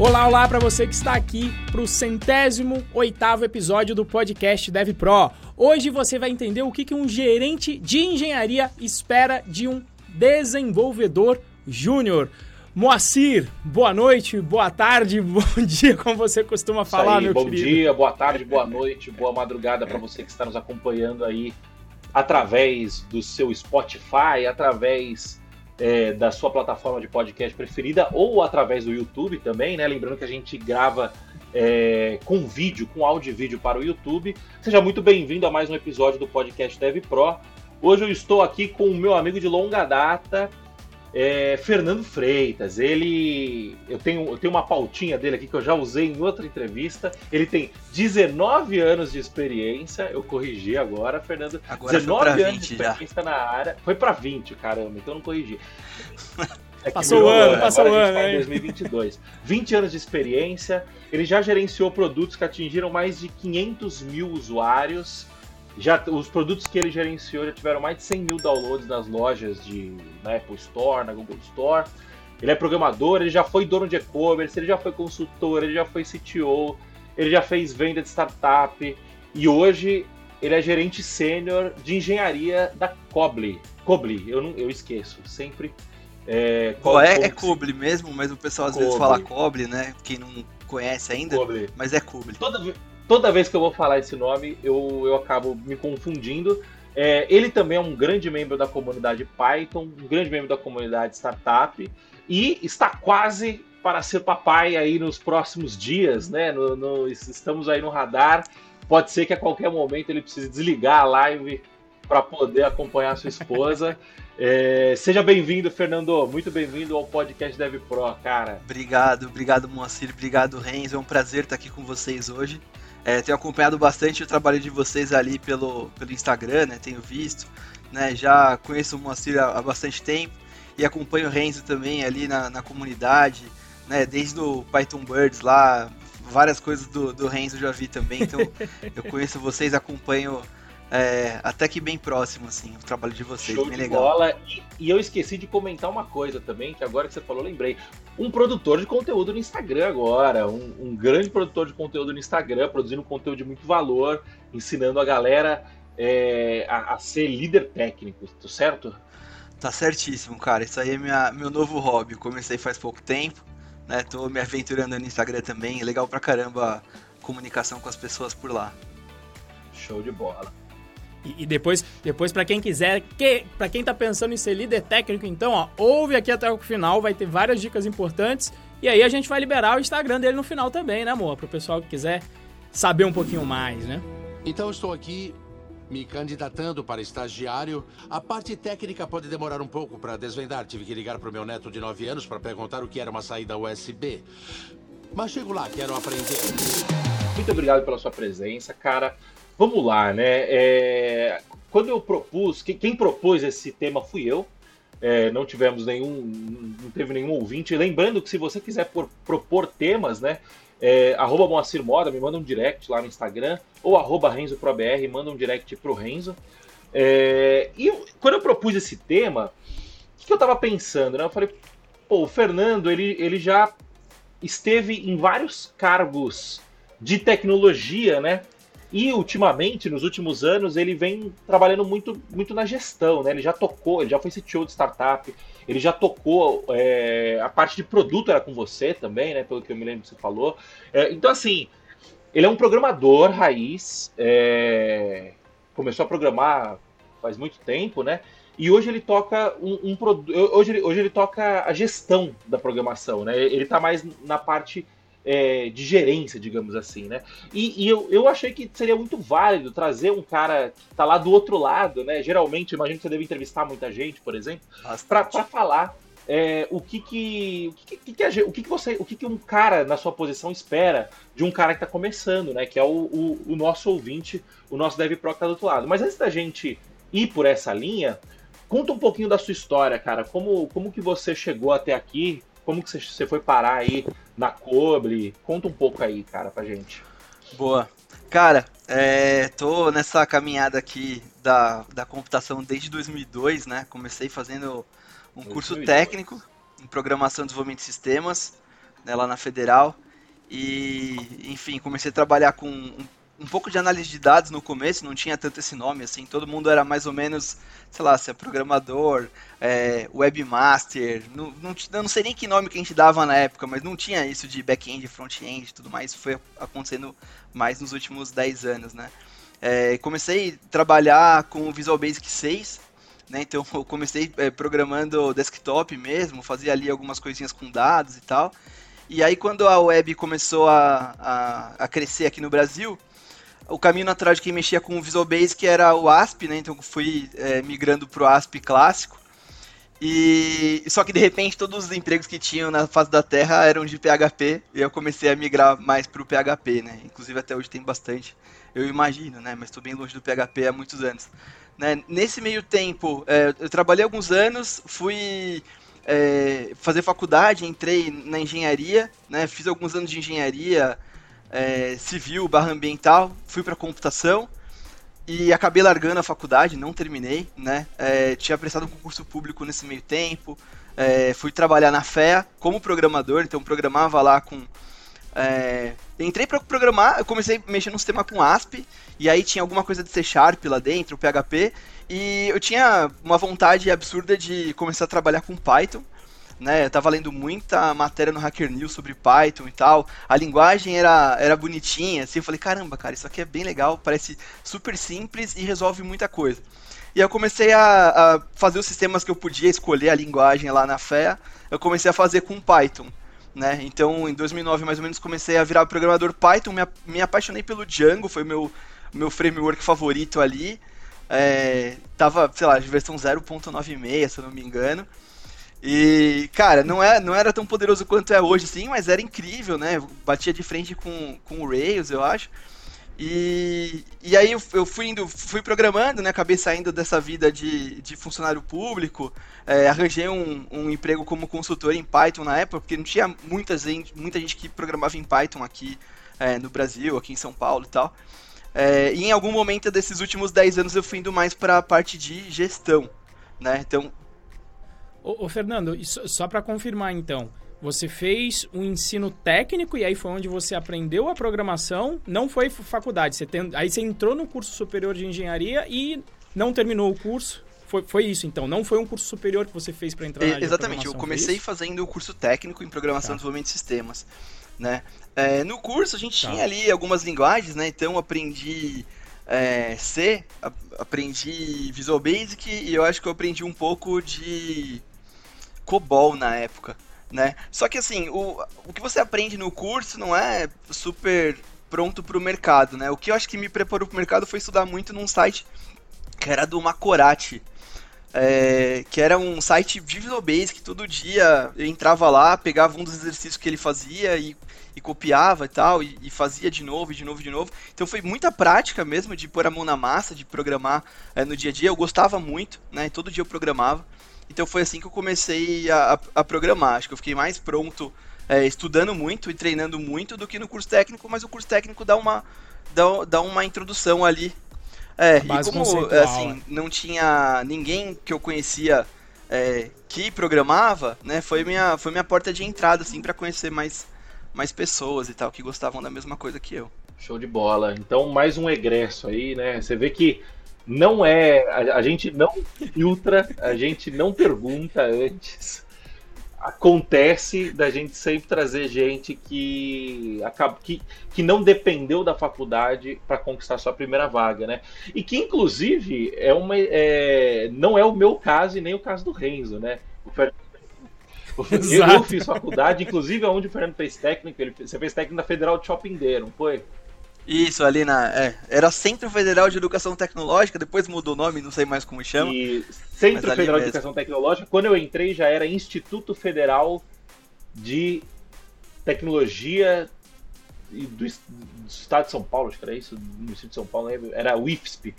Olá, olá para você que está aqui para o centésimo oitavo episódio do podcast Dev Pro. Hoje você vai entender o que, que um gerente de engenharia espera de um desenvolvedor júnior. Moacir, boa noite, boa tarde, bom dia, como você costuma Isso falar, aí, meu bom querido. dia, boa tarde, boa noite, boa madrugada para você que está nos acompanhando aí através do seu Spotify, através é, da sua plataforma de podcast preferida ou através do YouTube também, né? Lembrando que a gente grava é, com vídeo, com áudio e vídeo para o YouTube. Seja muito bem-vindo a mais um episódio do podcast Dev Pro. Hoje eu estou aqui com o meu amigo de longa data, é, Fernando Freitas. Ele. Eu tenho, eu tenho uma pautinha dele aqui que eu já usei em outra entrevista. Ele tem 19 anos de experiência. Eu corrigi agora, Fernando. Agora 19 foi pra anos 20 de já. experiência na área. Foi pra 20, caramba, então eu não corrigi. É Passou o ano, agora passou a o gente ano, tá em hein? 2022. 20 anos de experiência. Ele já gerenciou produtos que atingiram mais de 500 mil usuários. Já, os produtos que ele gerenciou já tiveram mais de 100 mil downloads nas lojas de, na Apple Store, na Google Store. Ele é programador, ele já foi dono de e-commerce, ele já foi consultor, ele já foi CTO, ele já fez venda de startup e hoje ele é gerente sênior de engenharia da Cobly. Cobly, eu, não, eu esqueço, sempre. É, Pô, é, é Coble mesmo, mas o pessoal às vezes Coble. fala Coble, né? Quem não conhece ainda, mas é Coble. Toda, toda vez que eu vou falar esse nome, eu, eu acabo me confundindo. É, ele também é um grande membro da comunidade Python, um grande membro da comunidade Startup, e está quase para ser papai aí nos próximos dias, né? No- no- estamos aí no radar. Pode ser que a qualquer momento ele precise desligar a live para poder acompanhar a sua esposa. É, seja bem-vindo, Fernando. Muito bem-vindo ao podcast Dev Pro, cara. Obrigado, obrigado Moacir, obrigado Renzo. É um prazer estar aqui com vocês hoje. É, tenho acompanhado bastante o trabalho de vocês ali pelo, pelo Instagram, né? Tenho visto, né? Já conheço o Moacir há, há bastante tempo e acompanho o Renzo também ali na, na comunidade, né? Desde o Python Birds lá, várias coisas do, do Renzo eu já vi também. Então eu conheço vocês, acompanho é, até que bem próximo, assim, o trabalho de vocês. Show bem de legal. bola. E, e eu esqueci de comentar uma coisa também, que agora que você falou, lembrei. Um produtor de conteúdo no Instagram agora. Um, um grande produtor de conteúdo no Instagram, produzindo conteúdo de muito valor, ensinando a galera é, a, a ser líder técnico, tá certo? Tá certíssimo, cara. Isso aí é minha, meu novo hobby. Comecei faz pouco tempo, né? Tô me aventurando no Instagram também. É legal pra caramba a comunicação com as pessoas por lá. Show de bola. E, e depois, depois para quem quiser, que, para quem tá pensando em ser líder técnico, então, ó, ouve aqui até o final, vai ter várias dicas importantes. E aí a gente vai liberar o Instagram dele no final também, né, amor? Pro pessoal que quiser saber um pouquinho mais, né? Então estou aqui me candidatando para estagiário. A parte técnica pode demorar um pouco para desvendar. Tive que ligar para o meu neto de 9 anos para perguntar o que era uma saída USB. Mas chego lá, quero aprender. Muito obrigado pela sua presença, cara. Vamos lá, né? É, quando eu propus, que- quem propôs esse tema fui eu. É, não tivemos nenhum, não teve nenhum ouvinte. Lembrando que se você quiser por- propor temas, né? É, arroba Moacir Moda, me manda um direct lá no Instagram, ou arroba RenzoProBR, manda um direct pro Renzo. É, e eu- quando eu propus esse tema, o que, que eu tava pensando, né? Eu falei, pô, o Fernando, ele, ele já esteve em vários cargos de tecnologia, né? E ultimamente, nos últimos anos, ele vem trabalhando muito, muito na gestão, né? Ele já tocou, ele já foi CTO de startup, ele já tocou é, a parte de produto era com você também, né? Pelo que eu me lembro que você falou. É, então, assim, ele é um programador raiz, é, começou a programar faz muito tempo, né? E hoje ele toca um, um hoje, hoje ele toca a gestão da programação, né? Ele tá mais na parte é, de gerência, digamos assim, né? E, e eu, eu achei que seria muito válido trazer um cara que tá lá do outro lado, né? Geralmente, imagino que você deve entrevistar muita gente, por exemplo, para falar é, o que que o que, que, que a o que, que você o que, que um cara na sua posição espera de um cara que está começando, né? Que é o, o, o nosso ouvinte, o nosso Dev Pro que tá do outro lado. Mas antes da gente ir por essa linha, conta um pouquinho da sua história, cara. Como como que você chegou até aqui? Como que você, foi parar aí na Cobre? Conta um pouco aí, cara, pra gente. Boa. Cara, é, tô nessa caminhada aqui da, da computação desde 2002, né? Comecei fazendo um curso 2002. técnico em programação e desenvolvimento de sistemas. né, lá na Federal. E, enfim, comecei a trabalhar com um, um, pouco de análise de dados no começo, não tinha tanto esse nome, assim, todo mundo era mais ou menos, sei lá, se é programador, é, webmaster, não, não, não sei nem que nome que a gente dava na época, mas não tinha isso de back-end, front-end e tudo mais, foi acontecendo mais nos últimos 10 anos, né. É, comecei a trabalhar com o Visual Basic 6, né, então eu comecei é, programando desktop mesmo, fazia ali algumas coisinhas com dados e tal, e aí, quando a web começou a, a, a crescer aqui no Brasil, o caminho natural de quem mexia com o Visual Basic era o ASP, né? Então fui é, migrando para o ASP clássico. E só que de repente todos os empregos que tinham na face da Terra eram de PHP e eu comecei a migrar mais para o PHP, né? Inclusive até hoje tem bastante, eu imagino, né? Mas estou bem longe do PHP há muitos anos. Né? Nesse meio tempo, é, eu trabalhei alguns anos, fui é, fazer faculdade, entrei na engenharia, né, fiz alguns anos de engenharia é, civil barra ambiental, fui para computação e acabei largando a faculdade, não terminei, né, é, tinha prestado um concurso público nesse meio tempo, é, fui trabalhar na FEA como programador, então programava lá com é, entrei para programar, eu comecei mexer no sistema com ASP, e aí tinha alguma coisa de C Sharp lá dentro, PHP, e eu tinha uma vontade absurda de começar a trabalhar com Python. Né, eu tava lendo muita matéria no Hacker News sobre Python e tal. A linguagem era, era bonitinha, assim, eu falei, caramba, cara, isso aqui é bem legal, parece super simples e resolve muita coisa. E eu comecei a, a fazer os sistemas que eu podia escolher a linguagem lá na FEA, eu comecei a fazer com Python. Né? Então, em 2009, mais ou menos, comecei a virar programador Python, me, me apaixonei pelo Django, foi meu meu framework favorito ali. É, tava, sei lá, versão 0.96, se eu não me engano. E, cara, não, é, não era tão poderoso quanto é hoje, sim, mas era incrível, né? Batia de frente com, com o Rails, eu acho. E, e aí eu, fui indo, fui programando, né? Acabei saindo dessa vida de, de funcionário público. É, arranjei um, um emprego como consultor em Python na época, porque não tinha muita gente, muita gente que programava em Python aqui é, no Brasil, aqui em São Paulo e tal. É, e em algum momento desses últimos 10 anos eu fui indo mais para a parte de gestão, né? Então... Ô, ô Fernando, só para confirmar então, você fez um ensino técnico e aí foi onde você aprendeu a programação, não foi faculdade, você tem, aí você entrou no curso superior de engenharia e não terminou o curso? Foi, foi isso, então. Não foi um curso superior que você fez para entrar na Exatamente. Eu comecei fazendo o curso técnico em programação tá. e desenvolvimento de sistemas, né? É, no curso a gente tá. tinha ali algumas linguagens, né? Então aprendi é, C, aprendi Visual Basic e eu acho que eu aprendi um pouco de COBOL na época, né? Só que assim, o, o que você aprende no curso não é super pronto para o mercado, né? O que eu acho que me preparou para o mercado foi estudar muito num site que era do Macorati, é, que era um site Visual Basic, todo dia eu entrava lá, pegava um dos exercícios que ele fazia e e copiava e tal, e, e, fazia de novo, de novo, de novo. Então foi muita prática mesmo de pôr a mão na massa, de programar é, no dia a dia. Eu gostava muito, né? Todo dia eu programava. Então foi assim que eu comecei a, a, a programar. Acho que eu fiquei mais pronto é, estudando muito e treinando muito do que no curso técnico, mas o curso técnico dá uma, dá, dá uma introdução ali. É, e como assim, é. não tinha ninguém que eu conhecia é, que programava, né? Foi minha, foi minha porta de entrada, assim, para conhecer mais mais pessoas e tal que gostavam da mesma coisa que eu. Show de bola. Então, mais um egresso aí, né? Você vê que não é. A, a gente não filtra, a gente não pergunta antes. Acontece da gente sempre trazer gente que, acaba, que, que não dependeu da faculdade para conquistar sua primeira vaga, né? E que, inclusive, é uma, é, não é o meu caso e nem o caso do Renzo, né? O eu, eu, fiz faculdade, inclusive onde o Fernando fez técnico, ele, você fez técnico na Federal de Shopping D, não foi? Isso, ali na. É, era Centro Federal de Educação Tecnológica, depois mudou o nome, não sei mais como chama. E Centro Federal de Educação Tecnológica, quando eu entrei já era Instituto Federal de Tecnologia do, do Estado de São Paulo, acho que era isso, do município de São Paulo, era o IFSP.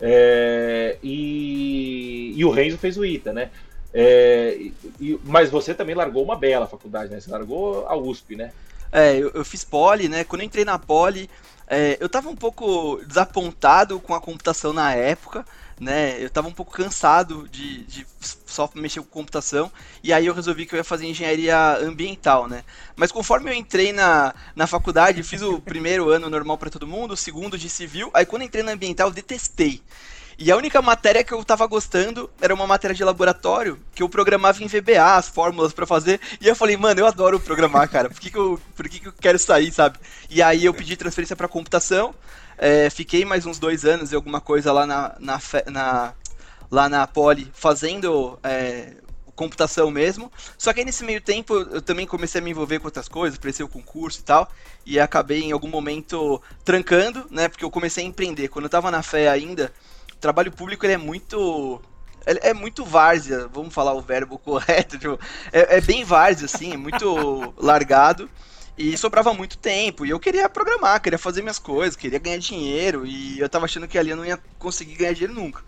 É, e, e o Renzo fez o ITA, né? É, e, mas você também largou uma bela faculdade, né? Você largou a USP, né? É, eu, eu fiz poli, né? Quando eu entrei na poli, é, eu tava um pouco desapontado com a computação na época, né? Eu tava um pouco cansado de, de só mexer com computação, e aí eu resolvi que eu ia fazer engenharia ambiental, né? Mas conforme eu entrei na, na faculdade, fiz o primeiro ano normal para todo mundo, o segundo de civil, aí quando entrei na ambiental eu detestei. E a única matéria que eu tava gostando era uma matéria de laboratório que eu programava em VBA, as fórmulas para fazer. E eu falei, mano, eu adoro programar, cara. Por que, que, eu, por que, que eu quero sair, sabe? E aí eu pedi transferência para computação. É, fiquei mais uns dois anos e alguma coisa lá na, na, na lá na Poli fazendo é, computação mesmo. Só que aí nesse meio tempo eu também comecei a me envolver com outras coisas, prestei o concurso e tal, e acabei em algum momento trancando, né? Porque eu comecei a empreender. Quando eu tava na fé ainda, o trabalho público ele é muito é, muito várzea, vamos falar o verbo correto, tipo, é, é, bem várzea, assim, é muito largado. E sobrava muito tempo, e eu queria programar, queria fazer minhas coisas, queria ganhar dinheiro, e eu tava achando que ali eu não ia conseguir ganhar dinheiro nunca.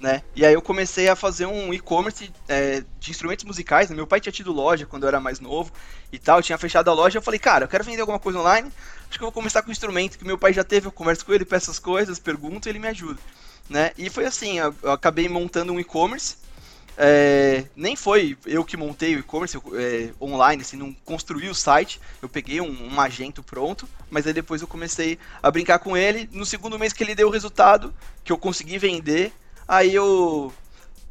Né? E aí eu comecei a fazer um e-commerce é, de instrumentos musicais. Né? Meu pai tinha tido loja quando eu era mais novo e tal, tinha fechado a loja. Eu falei, cara, eu quero vender alguma coisa online. Acho que eu vou começar com um instrumento que meu pai já teve. Eu converso com ele, peço as coisas, pergunto e ele me ajuda né? E foi assim, eu, eu acabei montando um e-commerce. É, nem foi eu que montei o e-commerce é, online, assim, não construí o site. Eu peguei um, um magento pronto, mas aí depois eu comecei a brincar com ele. No segundo mês que ele deu o resultado, que eu consegui vender, aí eu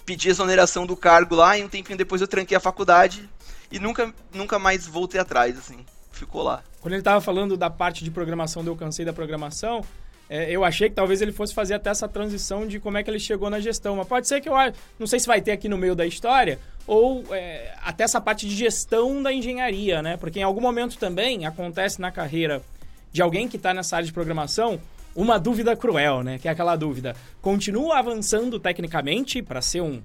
pedi exoneração do cargo lá e um tempinho depois eu tranquei a faculdade e nunca, nunca mais voltei atrás, assim. Ficou lá. Quando ele estava falando da parte de programação, eu cansei da programação, é, eu achei que talvez ele fosse fazer até essa transição de como é que ele chegou na gestão. Mas pode ser que eu não sei se vai ter aqui no meio da história ou é, até essa parte de gestão da engenharia, né? Porque em algum momento também acontece na carreira de alguém que está nessa área de programação uma dúvida cruel, né? Que é aquela dúvida: continua avançando tecnicamente para ser um,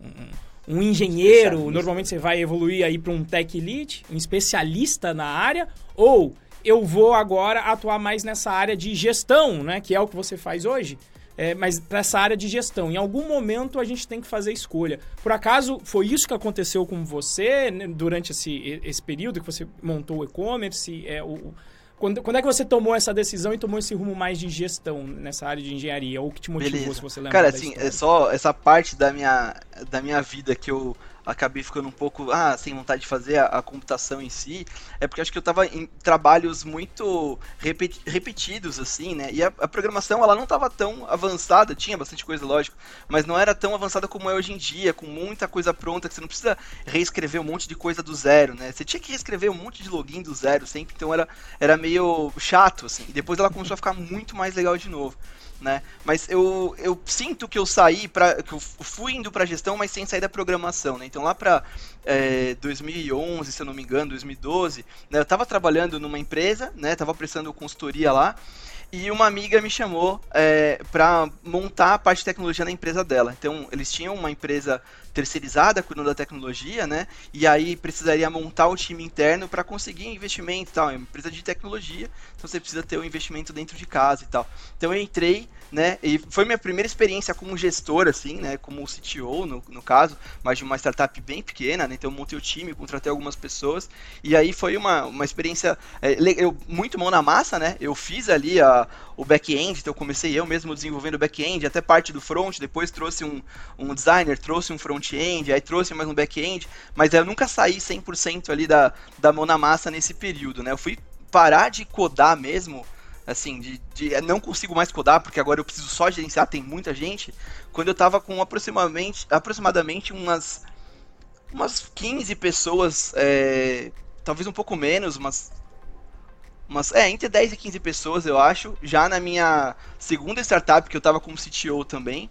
um, um engenheiro? Normalmente você vai evoluir aí para um tech lead, um especialista na área, ou eu vou agora atuar mais nessa área de gestão, né? Que é o que você faz hoje. É, mas para essa área de gestão. Em algum momento a gente tem que fazer escolha. Por acaso foi isso que aconteceu com você né, durante esse, esse período que você montou o e-commerce? É, o, quando, quando é que você tomou essa decisão e tomou esse rumo mais de gestão nessa área de engenharia? Ou que te motivou, Beleza. se você lembra? Cara, assim, é só essa parte da minha, da minha vida que eu acabei ficando um pouco ah, sem vontade de fazer a, a computação em si, é porque acho que eu estava em trabalhos muito repeti repetidos, assim, né? E a, a, programação ela não estava tão avançada, tinha bastante coisa, lógico, mas não era tão avançada como é hoje em dia, com muita coisa pronta, que você não precisa reescrever um monte de coisa do zero, né? Você tinha que reescrever um monte de login do zero sempre, então era, era meio chato, assim. E depois ela começou a ficar muito mais legal de novo né? Mas eu, eu sinto que eu saí para que eu fui indo para gestão, mas sem sair da programação, né? Então lá para é, 2011, se eu não me engano, 2012, né, eu estava trabalhando numa empresa, né? Tava prestando consultoria lá e uma amiga me chamou é, para montar a parte de tecnologia na empresa dela. Então, eles tinham uma empresa terceirizada cuidando da tecnologia, né? E aí precisaria montar o time interno para conseguir investimento e tal. É uma empresa de tecnologia, então você precisa ter o um investimento dentro de casa e tal. Então eu entrei, né? E foi minha primeira experiência como gestor, assim, né? Como CTO, no, no caso, mas de uma startup bem pequena, né? Então eu montei o time, contratei algumas pessoas. E aí foi uma, uma experiência é, eu, muito mão na massa, né? Eu fiz ali a, o back-end, então comecei eu mesmo desenvolvendo o back-end, até parte do front, depois trouxe um, um designer, trouxe um front-end, aí trouxe mais um back-end, mas eu nunca saí 100% ali da, da mão na massa nesse período, né? Eu fui parar de codar mesmo, assim, de, de não consigo mais codar, porque agora eu preciso só gerenciar, tem muita gente, quando eu tava com aproximadamente, aproximadamente umas, umas 15 pessoas, é, talvez um pouco menos, umas umas, é, entre 10 e 15 pessoas, eu acho, já na minha segunda startup, que eu tava como CTO também.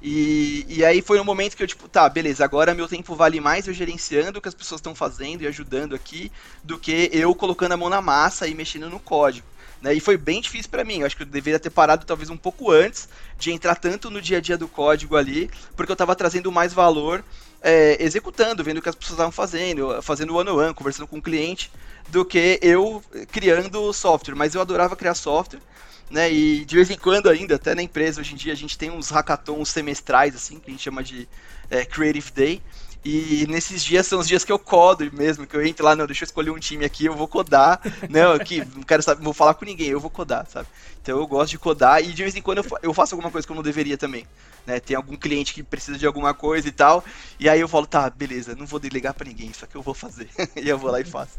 E, e aí foi um momento que eu, tipo, tá, beleza, agora meu tempo vale mais eu gerenciando o que as pessoas estão fazendo e ajudando aqui, do que eu colocando a mão na massa e mexendo no código. Né? E foi bem difícil para mim. Eu acho que eu deveria ter parado talvez um pouco antes de entrar tanto no dia a dia do código ali, porque eu estava trazendo mais valor é, executando, vendo o que as pessoas estavam fazendo, fazendo one-on-one, conversando com o cliente, do que eu criando software. Mas eu adorava criar software. Né, e de vez em quando ainda, até na empresa hoje em dia, a gente tem uns hackathons semestrais, assim, que a gente chama de é, Creative Day. E nesses dias são os dias que eu codo mesmo, que eu entro lá, não, deixa eu escolher um time aqui, eu vou codar. não, aqui, não quero saber, vou falar com ninguém, eu vou codar, sabe? Então eu gosto de codar e de vez em quando eu, faço alguma coisa que eu não deveria também. Né? Tem algum cliente que precisa de alguma coisa e tal. E aí eu falo, tá, beleza, não vou delegar para ninguém, isso aqui eu vou fazer. e eu vou lá e faço.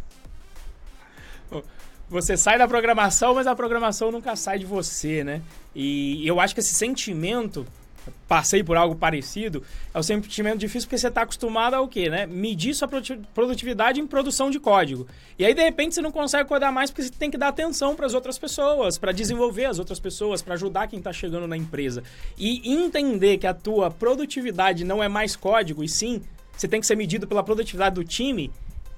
Você sai da programação, mas a programação nunca sai de você, né? E eu acho que esse sentimento passei por algo parecido, é um sentimento difícil porque você está acostumado ao quê, né? Medir sua produtividade em produção de código. E aí, de repente, você não consegue codar mais porque você tem que dar atenção para as outras pessoas, para desenvolver as outras pessoas, para ajudar quem está chegando na empresa. E entender que a tua produtividade não é mais código, e sim, você tem que ser medido pela produtividade do time,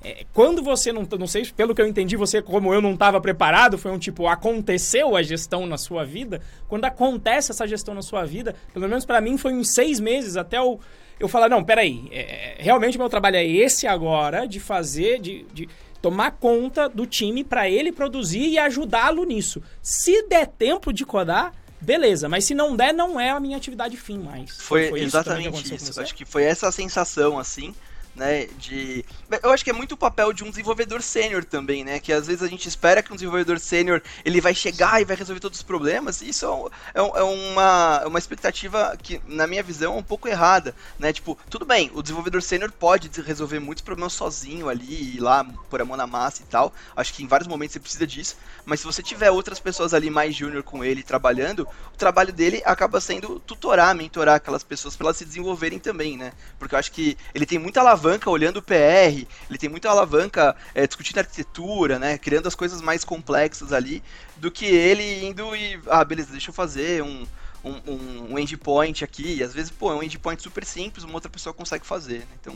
é, quando você não, não sei, pelo que eu entendi, você, como eu não estava preparado, foi um tipo, aconteceu a gestão na sua vida. Quando acontece essa gestão na sua vida, pelo menos para mim foi uns seis meses até o, eu falar, não, peraí, é, realmente meu trabalho é esse agora, de fazer, de, de tomar conta do time para ele produzir e ajudá-lo nisso. Se der tempo de codar, beleza, mas se não der, não é a minha atividade fim mais. Foi, foi exatamente isso. isso. Acho que foi essa sensação, assim né, de... Eu acho que é muito o papel de um desenvolvedor sênior também, né, que às vezes a gente espera que um desenvolvedor sênior, ele vai chegar e vai resolver todos os problemas, e isso é, é, é uma, é uma expectativa que, na minha visão, é um pouco errada, né, tipo, tudo bem, o desenvolvedor sênior pode resolver muitos problemas sozinho ali, ir lá, pôr a mão na massa e tal, acho que em vários momentos você precisa disso, mas se você tiver outras pessoas ali mais júnior com ele trabalhando, o trabalho dele acaba sendo tutorar, mentorar aquelas pessoas para elas se desenvolverem também, né, porque eu acho que ele tem muita alavanca alavanca olhando o PR, ele tem muita alavanca é, discutindo arquitetura, né? Criando as coisas mais complexas ali, do que ele indo e. Ah, beleza, deixa eu fazer um, um, um, um endpoint aqui. E às vezes, pô, é um endpoint super simples, uma outra pessoa consegue fazer. Né? Então,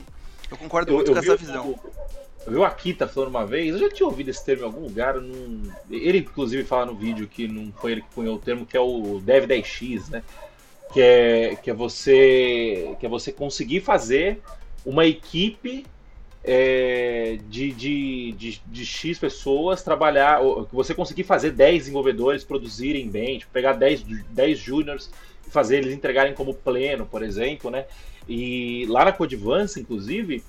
eu concordo eu, muito eu com essa visão. Eu vi o Akita falando uma vez, eu já tinha ouvido esse termo em algum lugar, num... ele inclusive fala no vídeo que não foi ele que cunhou o termo, que é o Dev 10X, né? Que é, que é você que é você conseguir fazer uma equipe é, de, de, de, de, X pessoas trabalhar, que você conseguir fazer 10 desenvolvedores produzirem bem, tipo, pegar 10, 10 juniors e fazer eles entregarem como pleno, por exemplo, né? E lá na Codivance, inclusive,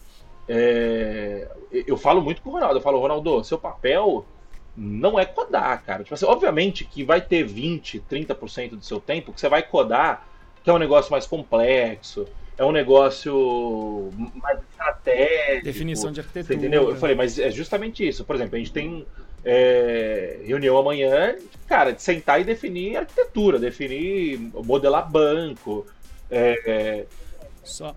é, eu falo muito com o Ronaldo, eu falo, Ronaldo, seu papel não é codar, cara. Tipo assim, obviamente que vai ter 20, 30% do seu tempo que você vai codar, que é um negócio mais complexo, é um negócio mais estratégico. Definição de arquitetura. entendeu? Eu falei, mas é justamente isso. Por exemplo, a gente tem é, reunião amanhã, cara, de sentar e definir arquitetura, definir, modelar banco. É, é... Só,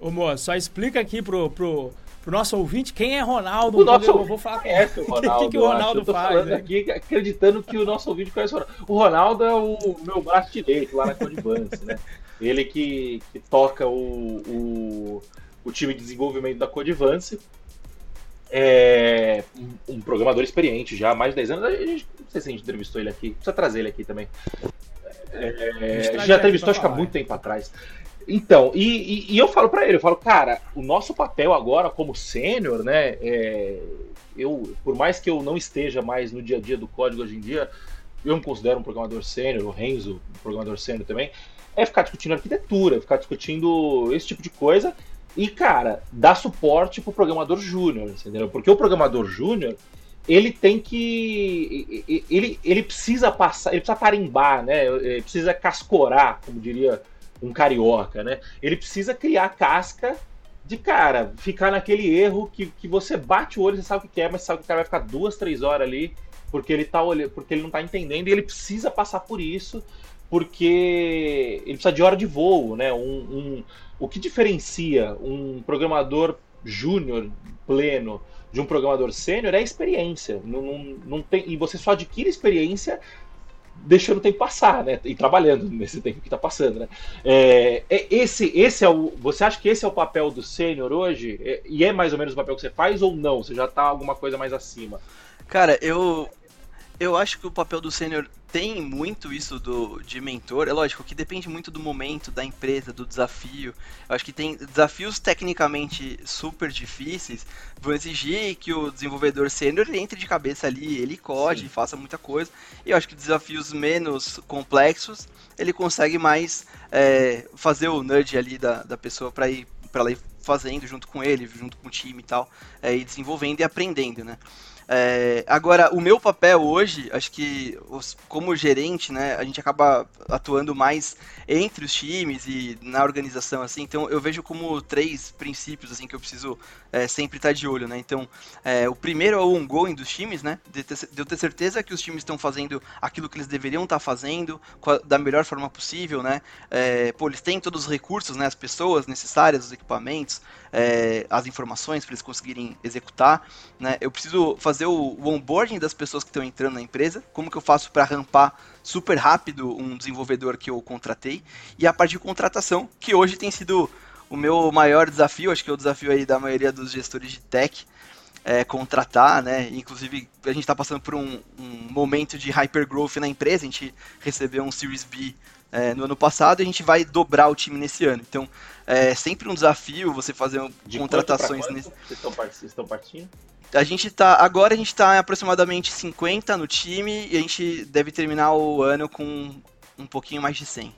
ô, Moa, só explica aqui pro, pro, pro nosso ouvinte quem é Ronaldo. O nosso eu vou falar conhece o Ronaldo. O que, que, o Ronaldo eu tô faz? Falando né? aqui, acreditando que o nosso ouvinte conhece o Ronaldo. O Ronaldo é o meu braço direito lá na Codivance, né? Ele que, que toca o, o, o, time de desenvolvimento da Codivance. É um, um, programador experiente já há mais de 10 anos. A gente, não sei se a gente entrevistou ele aqui. Precisa trazer ele aqui também. É, já entrevistou acho que há muito tempo atrás. Então, e, e, e eu falo para ele, eu falo, cara, o nosso papel agora como sênior, né? É, eu, por mais que eu não esteja mais no dia a dia do código hoje em dia, eu me considero um programador sênior, o Renzo, um programador sênior também é ficar discutindo arquitetura, ficar discutindo esse tipo de coisa e, cara, dar suporte pro programador júnior, entendeu? Porque o programador júnior, ele tem que. Ele, ele precisa passar, ele precisa tarimbar, né? Ele precisa cascorar, como diria um carioca, né? Ele precisa criar casca de cara, ficar naquele erro que, que você bate o olho, você sabe o que é, mas sabe que o cara vai ficar duas, três horas ali porque ele tá olhando, porque ele não tá entendendo e ele precisa passar por isso porque ele precisa de hora de voo, né? Um, um o que diferencia um programador júnior pleno de um programador sênior é a experiência. Não, não, não tem, e você só adquire experiência deixando o tempo passar, né? E trabalhando nesse tempo que está passando, né? É, é, esse, esse é o. Você acha que esse é o papel do sênior hoje? É, e é mais ou menos o papel que você faz ou não? Você já está alguma coisa mais acima? Cara, eu eu acho que o papel do sênior tem muito isso do, de mentor. É lógico que depende muito do momento, da empresa, do desafio. Eu acho que tem desafios tecnicamente super difíceis, vão exigir que o desenvolvedor sênior entre de cabeça ali, ele code, Sim. faça muita coisa. E eu acho que desafios menos complexos, ele consegue mais é, fazer o nudge ali da, da pessoa para ir para ela ir fazendo junto com ele, junto com o time e tal, é, e desenvolvendo e aprendendo, né? É, agora, o meu papel hoje, acho que os, como gerente, né, a gente acaba atuando mais entre os times e na organização, assim, então eu vejo como três princípios, assim, que eu preciso é, sempre estar de olho, né, então é, o primeiro é o ongoing dos times, né, de, ter, de eu ter certeza que os times estão fazendo aquilo que eles deveriam estar fazendo da melhor forma possível, né, é, pô, eles têm todos os recursos, né, as pessoas necessárias, os equipamentos, é, as informações para eles conseguirem executar, né, eu preciso fazer o, o onboarding das pessoas que estão entrando na empresa, como que eu faço para rampar super rápido um desenvolvedor que eu contratei, e a parte de contratação, que hoje tem sido o meu maior desafio, acho que é o desafio aí da maioria dos gestores de tech, é, contratar, né? Inclusive, a gente está passando por um, um, momento de hypergrowth na empresa, a gente recebeu um Series B é, no ano passado e a gente vai dobrar o time nesse ano. Então, é sempre um desafio você fazer de contratações nesse. Vocês estão partindo? A gente tá. Agora a gente tá em aproximadamente 50 no time e a gente deve terminar o ano com um pouquinho mais de 100.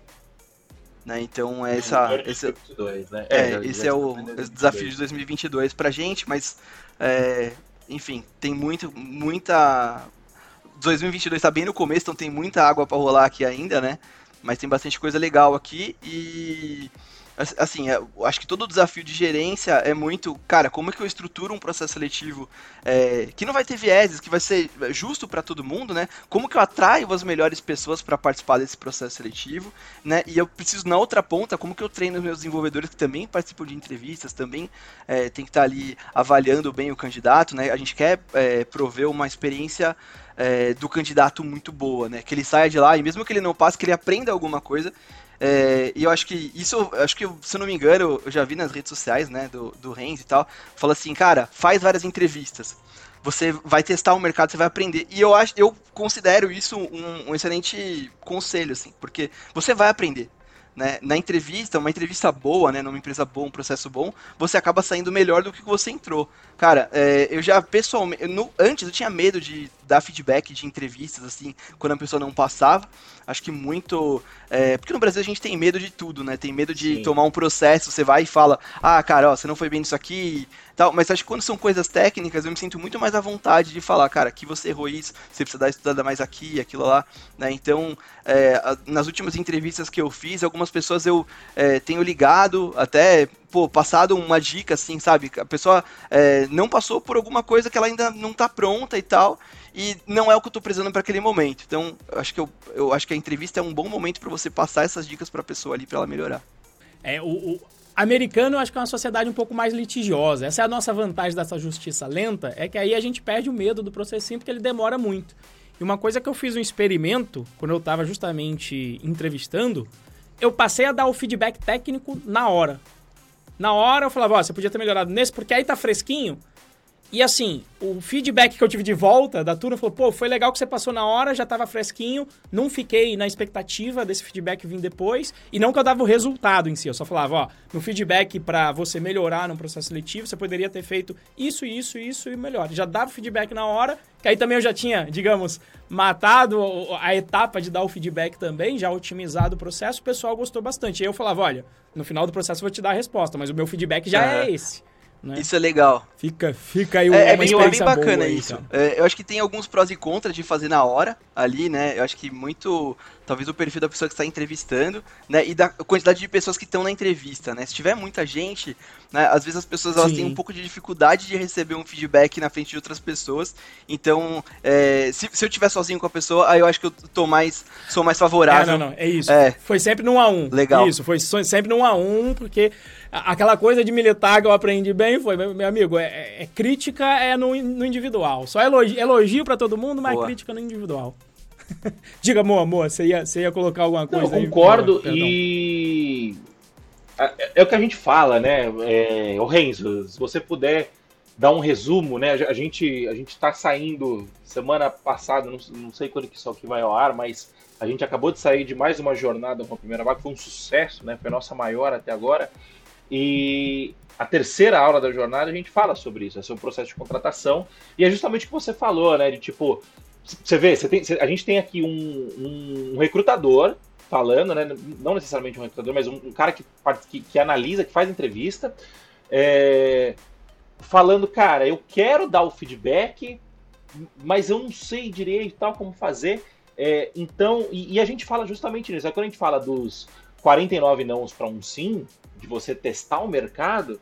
Né? Então essa, esse, 2022, né? é, é, esse é o desafio de 2022 pra gente, mas é, enfim, tem muito, muita. 2022 tá bem no começo, então tem muita água para rolar aqui ainda, né? Mas tem bastante coisa legal aqui e assim, é, acho que todo o desafio de gerência é muito, cara, como é que eu estruturo um processo seletivo é, que não vai ter vieses, que vai ser justo para todo mundo, né? Como que eu atraio as melhores pessoas para participar desse processo seletivo, né? E eu preciso na outra ponta, como que eu treino os meus desenvolvedores que também participam de entrevistas, também é, tem que estar tá ali avaliando bem o candidato, né? A gente quer é, prover uma experiência é, do candidato muito boa, né? Que ele saia de lá e mesmo que ele não passe, que ele aprenda alguma coisa é, e eu acho que isso, acho que, se eu não me engano, eu já vi nas redes sociais, né, do, do Renz e tal, fala assim, cara, faz várias entrevistas. Você vai testar o mercado, você vai aprender. E eu acho, eu considero isso um, um excelente conselho, assim, porque você vai aprender. Né? Na entrevista, uma entrevista boa, né, numa empresa boa, um processo bom, você acaba saindo melhor do que você entrou. Cara, é, eu já pessoalmente, no, antes eu tinha medo de dar feedback de entrevistas, assim, quando a pessoa não passava. Acho que muito. É, porque no Brasil a gente tem medo de tudo, né? Tem medo de Sim. tomar um processo, você vai e fala, ah, cara, ó, você não foi bem nisso aqui tal. Mas acho que quando são coisas técnicas, eu me sinto muito mais à vontade de falar, cara, aqui você errou isso, você precisa dar estudada mais aqui, aquilo lá, né? Então, é, nas últimas entrevistas que eu fiz, algumas pessoas eu é, tenho ligado, até pô, passado uma dica, assim, sabe? A pessoa é, não passou por alguma coisa que ela ainda não tá pronta e tal, e não é o que eu tô precisando para aquele momento. Então, eu acho que eu, eu acho que a entrevista é um bom momento para você passar essas dicas para a pessoa ali para ela melhorar. É, o, o, americano eu acho que é uma sociedade um pouco mais litigiosa. Essa é a nossa vantagem dessa justiça lenta, é que aí a gente perde o medo do processinho porque ele demora muito. E uma coisa que eu fiz um experimento, quando eu estava justamente entrevistando, eu passei a dar o feedback técnico na hora. Na hora eu falava, ó, oh, você podia ter melhorado nesse, porque aí tá fresquinho. E assim, o feedback que eu tive de volta da turma falou: pô, foi legal que você passou na hora, já tava fresquinho, não fiquei na expectativa desse feedback vir depois. E não que eu dava o resultado em si, eu só falava: ó, no feedback para você melhorar no processo seletivo, você poderia ter feito isso, isso, isso e melhor. Já dava o feedback na hora, que aí também eu já tinha, digamos, matado a etapa de dar o feedback também, já otimizado o processo, o pessoal gostou bastante. E aí eu falava: olha, no final do processo eu vou te dar a resposta, mas o meu feedback já é, é esse. Né? Isso é legal. Fica, fica aí é, é, bem, é bem bacana isso. É, eu acho que tem alguns prós e contras de fazer na hora ali, né? Eu acho que muito, talvez o perfil da pessoa que está entrevistando, né? E da quantidade de pessoas que estão na entrevista, né? Se tiver muita gente, né? Às vezes as pessoas elas têm um pouco de dificuldade de receber um feedback na frente de outras pessoas. Então, é, se, se eu estiver sozinho com a pessoa, aí eu acho que eu tô mais, sou mais favorável. É, não, não, é isso. É. Foi sempre no a um. Legal. Isso, foi sempre no a um, porque aquela coisa de militar que eu aprendi bem foi, meu amigo, é, é crítica é no, no, individual. Só elogio, elogio para todo mundo, mas Boa. crítica no individual. Diga, amor, amor, você ia, você ia colocar alguma coisa Não, eu concordo aí? e... É, é, o que a gente fala, né? É, o Renzo, se você puder dar um resumo, né? A gente a gente está saindo semana passada, não, não sei quando que isso aqui vai ao ar, mas a gente acabou de sair de mais uma jornada com a primeira vaga, foi um sucesso, né? Foi a nossa maior até agora. E a terceira aula da jornada a gente fala sobre isso, é sobre o processo de contratação. E é justamente o que você falou, né? De tipo, você vê, tem, a gente tem aqui um, um, recrutador falando, né? Não necessariamente um recrutador, mas um, um cara que, que, que, analisa, que faz entrevista. é, falando, cara, eu quero dar o feedback, mas eu não sei direito tal como fazer. É, então, e, e, a gente fala justamente nisso. É quando a gente fala dos 49 nãos para um sim, de você testar o mercado,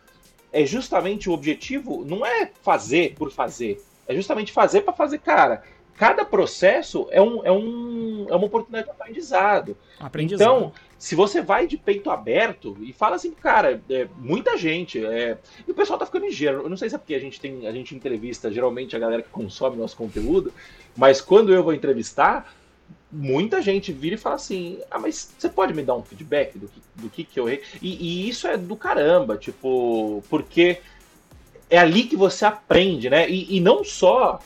é justamente o objetivo, não é fazer por fazer, é justamente fazer para fazer, cara. Cada processo é, um, é, um, é uma oportunidade de aprendizado. aprendizado. Então, se você vai de peito aberto e fala assim, cara, é, muita gente, é, e o pessoal tá ficando ligeiro. Eu não sei se é porque a gente tem, a gente entrevista geralmente a galera que consome nosso conteúdo, mas quando eu vou entrevistar, muita gente vira e fala assim: Ah, mas você pode me dar um feedback do que, do que, que eu? E, e, isso é do caramba, tipo, porque é ali que você aprende, né? E, e não só.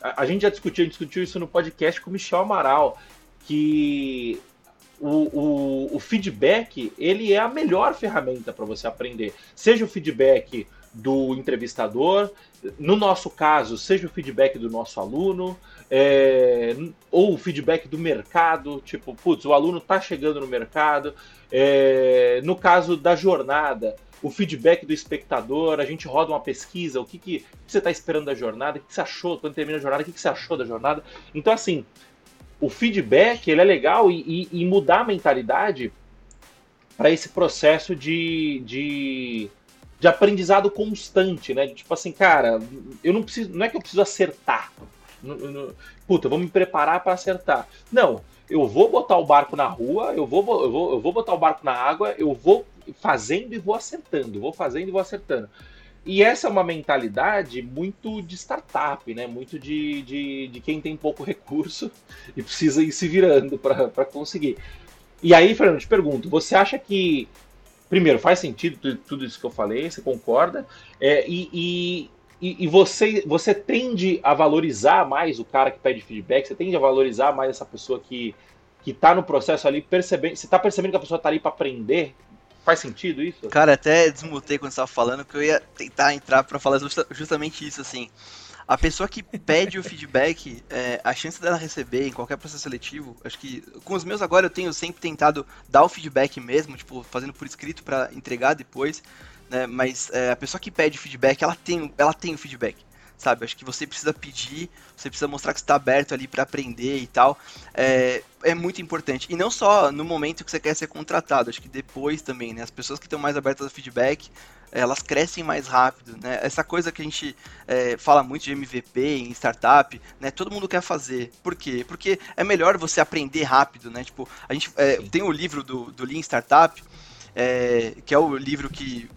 A, a, gente já discutiu, discutiu isso no podcast com o Michel Amaral, que o, o, o feedback ele é a melhor ferramenta para você aprender. Seja o feedback do entrevistador, no nosso caso, seja o feedback do nosso aluno, é, ou o feedback do mercado, tipo, putz, o aluno está chegando no mercado. É, no caso da jornada, o feedback do espectador, a gente roda uma pesquisa, o que, que, você está esperando da jornada, o que, você achou quando termina a jornada, o que, que você achou da jornada. Então, assim, o feedback ele é legal e, e, e mudar a mentalidade para esse processo de, de, de aprendizado constante, né? Tipo assim, cara, eu não preciso, não é que eu preciso acertar, puta, vou me preparar para acertar. Não, eu vou botar o barco na rua, eu vou, eu, vou, eu vou botar o barco na água, eu vou fazendo e vou acertando, vou fazendo e vou acertando. E essa é uma mentalidade muito de startup, né? Muito de, de, de quem tem pouco recurso e precisa ir se virando para conseguir. E aí, Fernando, te pergunto, você acha que, primeiro, faz sentido tudo, isso que eu falei, você concorda? É, e, e, e, você, você tende a valorizar mais o cara que pede feedback, você tende a valorizar mais essa pessoa que, que tá no processo ali, percebendo. Você tá percebendo que a pessoa tá ali para aprender? Faz sentido isso? Cara, até desmutei quando você tava falando que eu ia tentar entrar para falar justa, justamente isso, assim. A pessoa que pede o feedback, é, a chance dela receber em qualquer processo seletivo, acho que com os meus agora eu tenho sempre tentado dar o feedback mesmo, tipo, fazendo por escrito para entregar depois né? Mas é, a pessoa que pede feedback, ela tem, ela tem o feedback, sabe? Acho que você precisa pedir, você precisa mostrar que está aberto ali para aprender e tal. É, é muito importante. E não só no momento que você quer ser contratado, acho que depois também, né? As pessoas que estão mais abertas ao feedback, elas crescem mais rápido, né? Essa coisa que a gente é, fala muito de MVP em startup, né? Todo mundo quer fazer. Por quê? Porque é melhor você aprender rápido, né? Tipo, a gente é, tem o livro do, do Lean Startup, é, que é o livro que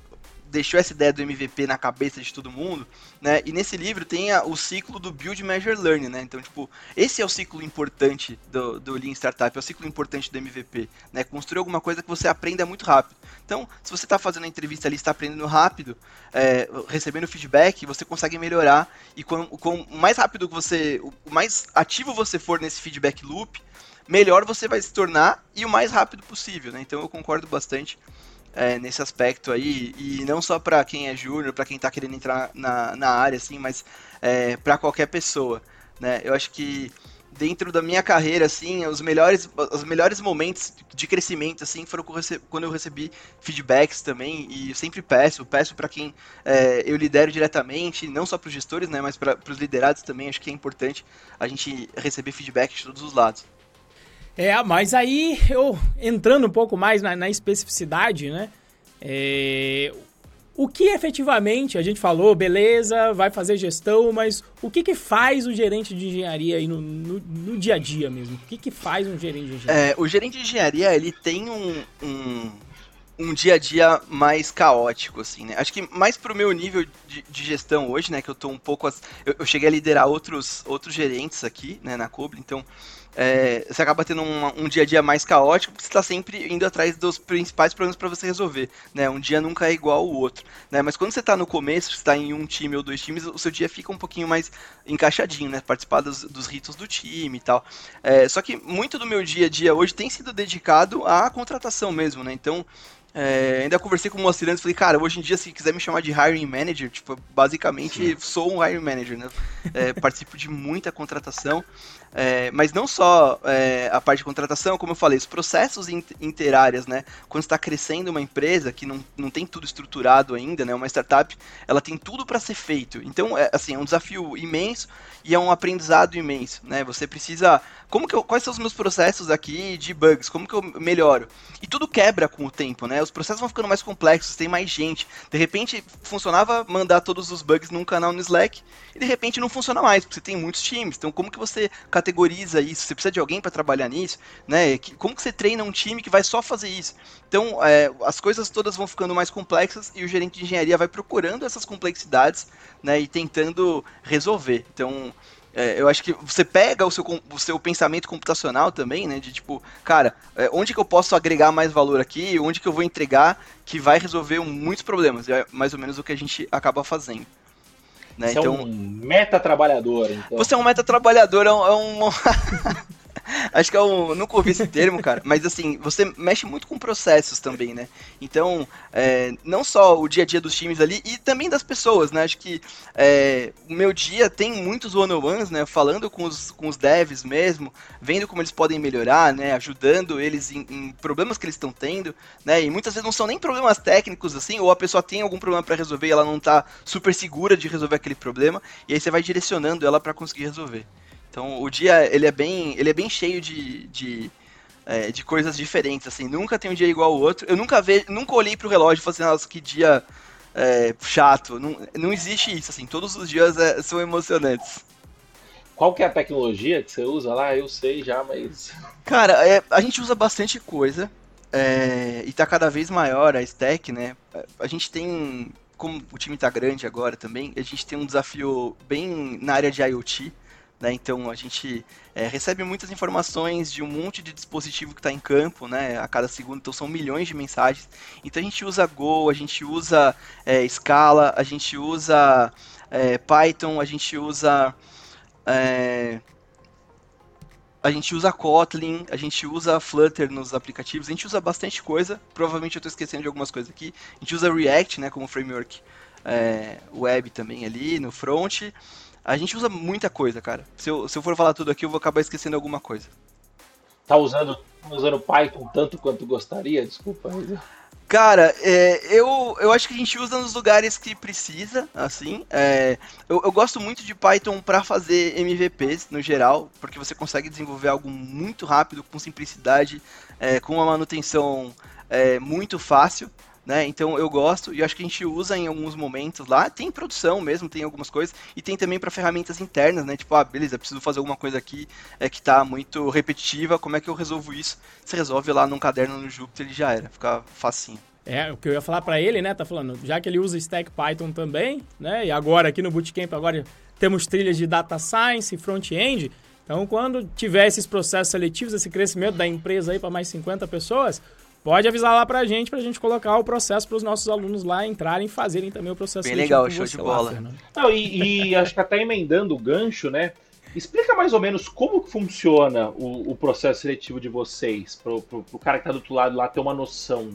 deixou essa ideia do MVP na cabeça de todo mundo, né? E nesse livro tem a, o ciclo do Build, Measure, Learn, né? Então, tipo, esse é o ciclo importante do, do Lean Startup, é o ciclo importante do MVP, né? Construir alguma coisa que você aprenda muito rápido. Então, se você está fazendo a entrevista ali, está aprendendo rápido, é, recebendo feedback, você consegue melhorar e com, com mais rápido que você, o mais ativo você for nesse feedback loop, melhor você vai se tornar e o mais rápido possível, né? Então, eu concordo bastante é, nesse aspecto aí, e não só para quem é júnior, para quem está querendo entrar na, na área, assim, mas é, para qualquer pessoa, né? Eu acho que dentro da minha carreira, assim, os melhores, os melhores momentos de crescimento, assim, foram quando eu recebi feedbacks também, e sempre peço, peço para quem é, eu lidero diretamente, não só para os gestores, né, mas para os liderados também, acho que é importante a gente receber feedback de todos os lados. É, mas aí eu entrando um pouco mais na, na especificidade, né? É, o que efetivamente a gente falou, beleza, vai fazer gestão, mas o que, que faz o gerente de engenharia aí no, no, no dia a dia mesmo? O que, que faz um gerente de engenharia? É, o gerente de engenharia, ele tem um, um, um, dia a dia mais caótico, assim, né? Acho que mais pro meu nível de, de gestão hoje, né, que eu tô um pouco... Eu, eu, cheguei a liderar outros, outros gerentes aqui, né, na Cobre, então é, você acaba tendo um, um, dia a dia mais caótico, porque você está sempre indo atrás dos principais problemas para você resolver, né? Um dia nunca é igual ao outro, né? Mas quando você está no começo, você está em um time ou dois times, o seu dia fica um pouquinho mais encaixadinho, né? Participar dos, dos ritos do time e tal. É, só que muito do meu dia a dia hoje tem sido dedicado à contratação mesmo, né? Então, é, ainda conversei com o moço e falei, cara, hoje em dia, se quiser me chamar de hiring manager, tipo, basicamente Sim. sou um hiring manager, né? É, participo de muita contratação. É, mas não só é, a parte de contratação, como eu falei, os processos interáreas, né? Quando está crescendo uma empresa que não, não tem tudo estruturado ainda, né? Uma startup, ela tem tudo para ser feito. Então, é, assim, é um desafio imenso e é um aprendizado imenso, né? Você precisa, como que eu, quais são os meus processos aqui de bugs? Como que eu melhoro? E tudo quebra com o tempo, né? Os processos vão ficando mais complexos, tem mais gente. De repente, funcionava mandar todos os bugs num canal no Slack e de repente não funciona mais, porque você tem muitos times. Então, como que você categoriza isso? Você precisa de alguém para trabalhar nisso, né? Como que você treina um time que vai só fazer isso? Então, é, as coisas todas vão ficando mais complexas e o gerente de engenharia vai procurando essas complexidades, né? E tentando resolver. Então, é, eu acho que você pega o seu, o seu pensamento computacional também, né? De tipo, cara, é, onde que eu posso agregar mais valor aqui? Onde que eu vou entregar que vai resolver muitos problemas? É mais ou menos o que a gente acaba fazendo. Né? Você então, é um meta trabalhador. Então. Você é um meta trabalhador, é um. Acho que é um. Nunca ouvi esse termo, cara. Mas assim, você mexe muito com processos também, né? Então, é, não só o dia a dia dos times ali, e também das pessoas, né? Acho que é, o meu dia tem muitos one-on-ones, né? Falando com os, com os devs mesmo, vendo como eles podem melhorar, né? Ajudando eles em, em problemas que eles estão tendo, né? E muitas vezes não são nem problemas técnicos, assim, ou a pessoa tem algum problema para resolver e ela não tá super segura de resolver aquele problema, e aí você vai direcionando ela para conseguir resolver. Então o dia ele é bem, ele é bem cheio de, de, é, de coisas diferentes, assim, nunca tem um dia igual ao outro. Eu nunca ve, nunca olhei pro relógio e falei assim, nossa, que dia é, chato. Não, não existe isso, assim, todos os dias é, são emocionantes. Qual que é a tecnologia que você usa lá? Eu sei já, mas. Cara, é, a gente usa bastante coisa. É, e tá cada vez maior a stack, né? A gente tem, como o time tá grande agora também, a gente tem um desafio bem na área de IoT. Né? Então a gente é, recebe muitas informações de um monte de dispositivo que está em campo, né? A cada segundo, então são milhões de mensagens. Então a gente usa Go, a gente usa é, Scala, a gente usa é, Python, a gente usa é, a gente usa Kotlin, a gente usa Flutter nos aplicativos, a gente usa bastante coisa. Provavelmente eu estou esquecendo de algumas coisas aqui. A gente usa React, né, como framework é, web também ali no front. A gente usa muita coisa, cara. Se eu, se eu for falar tudo aqui, eu vou acabar esquecendo alguma coisa. Tá usando, usando Python tanto quanto gostaria? Desculpa. Cara, é, eu, eu acho que a gente usa nos lugares que precisa, assim. É, eu, eu, gosto muito de Python para fazer MVPs no geral, porque você consegue desenvolver algo muito rápido, com simplicidade, é, com uma manutenção é, muito fácil né? Então eu gosto e acho que a gente usa em alguns momentos lá. Tem produção mesmo, tem algumas coisas e tem também para ferramentas internas, né? Tipo, ah, beleza, preciso fazer alguma coisa aqui é que tá muito repetitiva. Como é que eu resolvo isso? Você resolve lá num caderno no Jupyter e já era, fica facinho. É, o que eu ia falar para ele, né? Tá falando, já que ele usa Stack Python também, né? E agora aqui no Bootcamp agora temos trilhas de data science, front-end. Então, quando tiver esses processos seletivos, esse crescimento da empresa aí para mais 50 pessoas, pode avisar lá pra gente, pra gente colocar o processo para os nossos alunos lá entrarem e fazerem também o processo Bem legal, show de bola. Lá, Não, e, e acho que até emendando o gancho, né? Explica mais ou menos como funciona o, o processo seletivo de vocês, pro, pro, pro cara que tá do outro lado lá ter uma noção.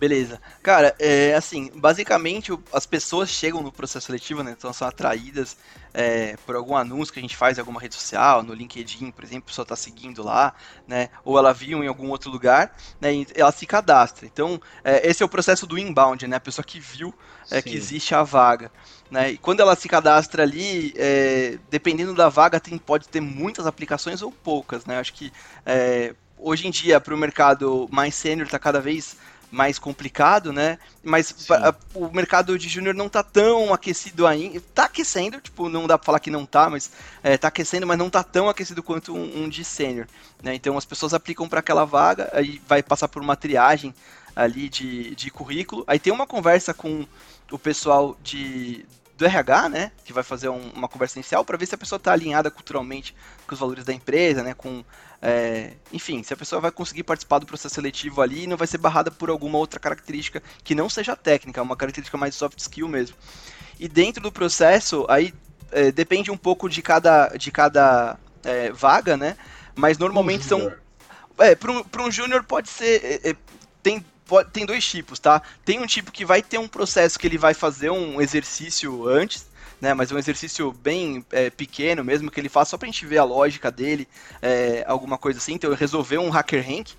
Beleza. Cara, é assim, basicamente as pessoas chegam no processo seletivo, né? Então são atraídas é, por algum anúncio que a gente faz em alguma rede social, no LinkedIn, por exemplo, a pessoa está seguindo lá, né? Ou ela viu em algum outro lugar, né? E ela se cadastra. Então, é, esse é o processo do inbound, né? A pessoa que viu é, que existe a vaga. Né? E quando ela se cadastra ali, é, dependendo da vaga, tem, pode ter muitas aplicações ou poucas, né? Acho que é, hoje em dia, para o mercado mais sênior, está cada vez mais complicado, né? Mas pra, o mercado de júnior não tá tão aquecido ainda. Tá aquecendo, tipo, não dá pra falar que não tá, mas é, tá aquecendo, mas não tá tão aquecido quanto um, um de sênior. Né? Então as pessoas aplicam para aquela vaga, aí vai passar por uma triagem ali de, de currículo. Aí tem uma conversa com o pessoal de, do RH, né, que vai fazer um, uma conversa inicial para ver se a pessoa está alinhada culturalmente com os valores da empresa, né, com é, enfim, se a pessoa vai conseguir participar do processo seletivo ali e não vai ser barrada por alguma outra característica que não seja técnica, uma característica mais soft skill mesmo. E dentro do processo, aí é, depende um pouco de cada, de cada é, vaga, né? Mas normalmente um são. É, para um, um júnior pode ser. É, é, tem, tem dois tipos, tá? Tem um tipo que vai ter um processo que ele vai fazer um exercício antes né? Mas é um exercício bem é, pequeno mesmo, que ele faz só pra gente ver a lógica dele, é, alguma coisa assim. Então, resolveu um hacker rank,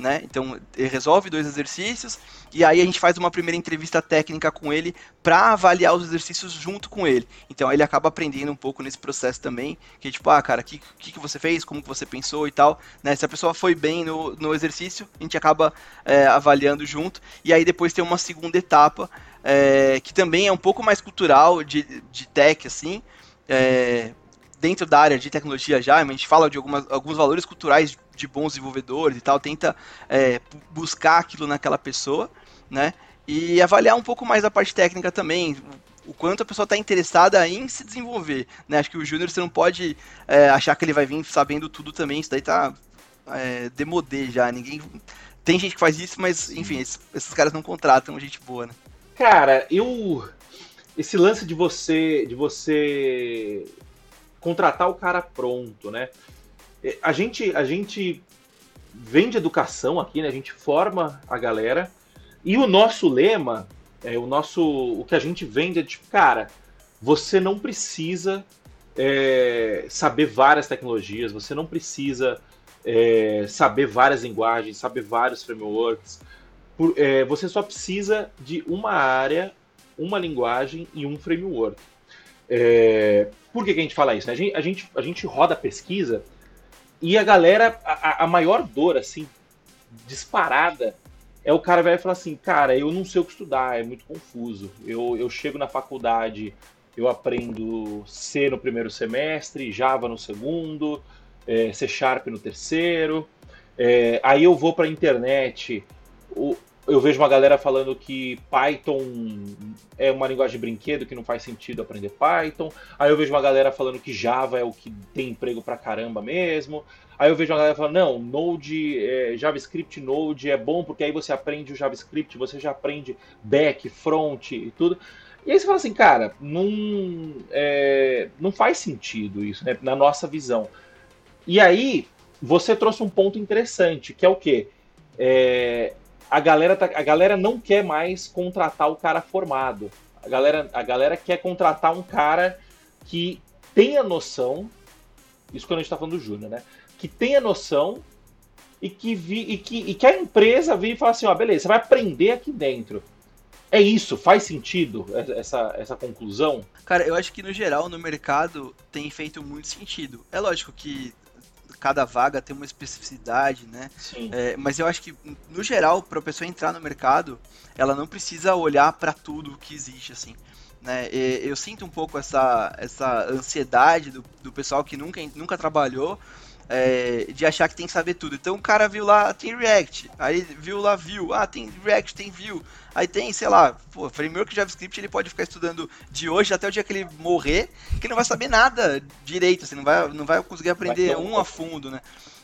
né? Então, ele resolve dois exercícios e aí a gente faz uma primeira entrevista técnica com ele para avaliar os exercícios junto com ele. Então, ele acaba aprendendo um pouco nesse processo também, que tipo, ah, cara, o que, que, que você fez, como que você pensou e tal, né? Se a pessoa foi bem no, no exercício, a gente acaba é, avaliando junto e aí depois tem uma segunda etapa é, que também é um pouco mais cultural de, de tech, assim, é, dentro da área de tecnologia já, a gente fala de algumas, alguns valores culturais de bons desenvolvedores e tal, tenta é, buscar aquilo naquela pessoa, né? E avaliar um pouco mais a parte técnica também, o quanto a pessoa está interessada em se desenvolver, né? Acho que o júnior você não pode é, achar que ele vai vir sabendo tudo também, isso daí tá é, demodê já, ninguém... Tem gente que faz isso, mas, enfim, esses, esses caras não contratam gente boa, né? Cara, eu... Esse lance de você, de você contratar o cara pronto, né? É, a gente, a gente vende educação aqui, né? A gente forma a galera. E o nosso lema, é, o nosso, o que a gente vende é tipo, cara, você não precisa é, saber várias tecnologias, você não precisa é, saber várias linguagens, saber vários frameworks. Por, é, você só precisa de uma área, uma linguagem e um framework. É, por que, que, a gente fala isso? Né? A, gente, a, gente, a gente roda pesquisa e a galera, a, a maior dor, assim, disparada, é o cara vai falar assim, cara, eu não sei o que estudar, é muito confuso. Eu, eu chego na faculdade, eu aprendo C no primeiro semestre, Java no segundo, é, C Sharp no terceiro. É, aí eu vou para a internet, o, eu vejo uma galera falando que Python é uma linguagem de brinquedo, que não faz sentido aprender Python. Aí eu vejo uma galera falando que Java é o que tem emprego pra caramba mesmo. Aí eu vejo uma galera falando, não, Node, é, JavaScript Node é bom porque aí você aprende o JavaScript, você já aprende back, front e tudo. E aí você fala assim, cara, não, é, não faz sentido isso, né, na nossa visão. E aí você trouxe um ponto interessante, que é o quê? É, a galera, tá, a galera não quer mais contratar o cara formado. A galera, a galera quer contratar um cara que tenha noção, isso quando a gente está falando do Júnior, né? Que tenha noção e que, vi, e, que, e que a empresa vire e fale assim, ó, beleza, você vai aprender aqui dentro. É isso, faz sentido essa, essa conclusão? Cara, eu acho que no geral, no mercado, tem feito muito sentido. É lógico que cada vaga tem uma especificidade, né? Sim. É, mas eu acho que, no geral, para a pessoa entrar no mercado, ela não precisa olhar para tudo que existe, assim. Né? Eu sinto um pouco essa, essa ansiedade do, do pessoal que nunca, nunca trabalhou é, de achar que tem que saber tudo. Então o cara viu lá, tem React, aí viu lá Vue, ah, tem React, tem Vue, aí tem, sei lá, pô, framework JavaScript ele pode ficar estudando de hoje até o dia que ele morrer, que não vai saber nada direito, assim, não vai, não vai conseguir aprender um a fundo, né?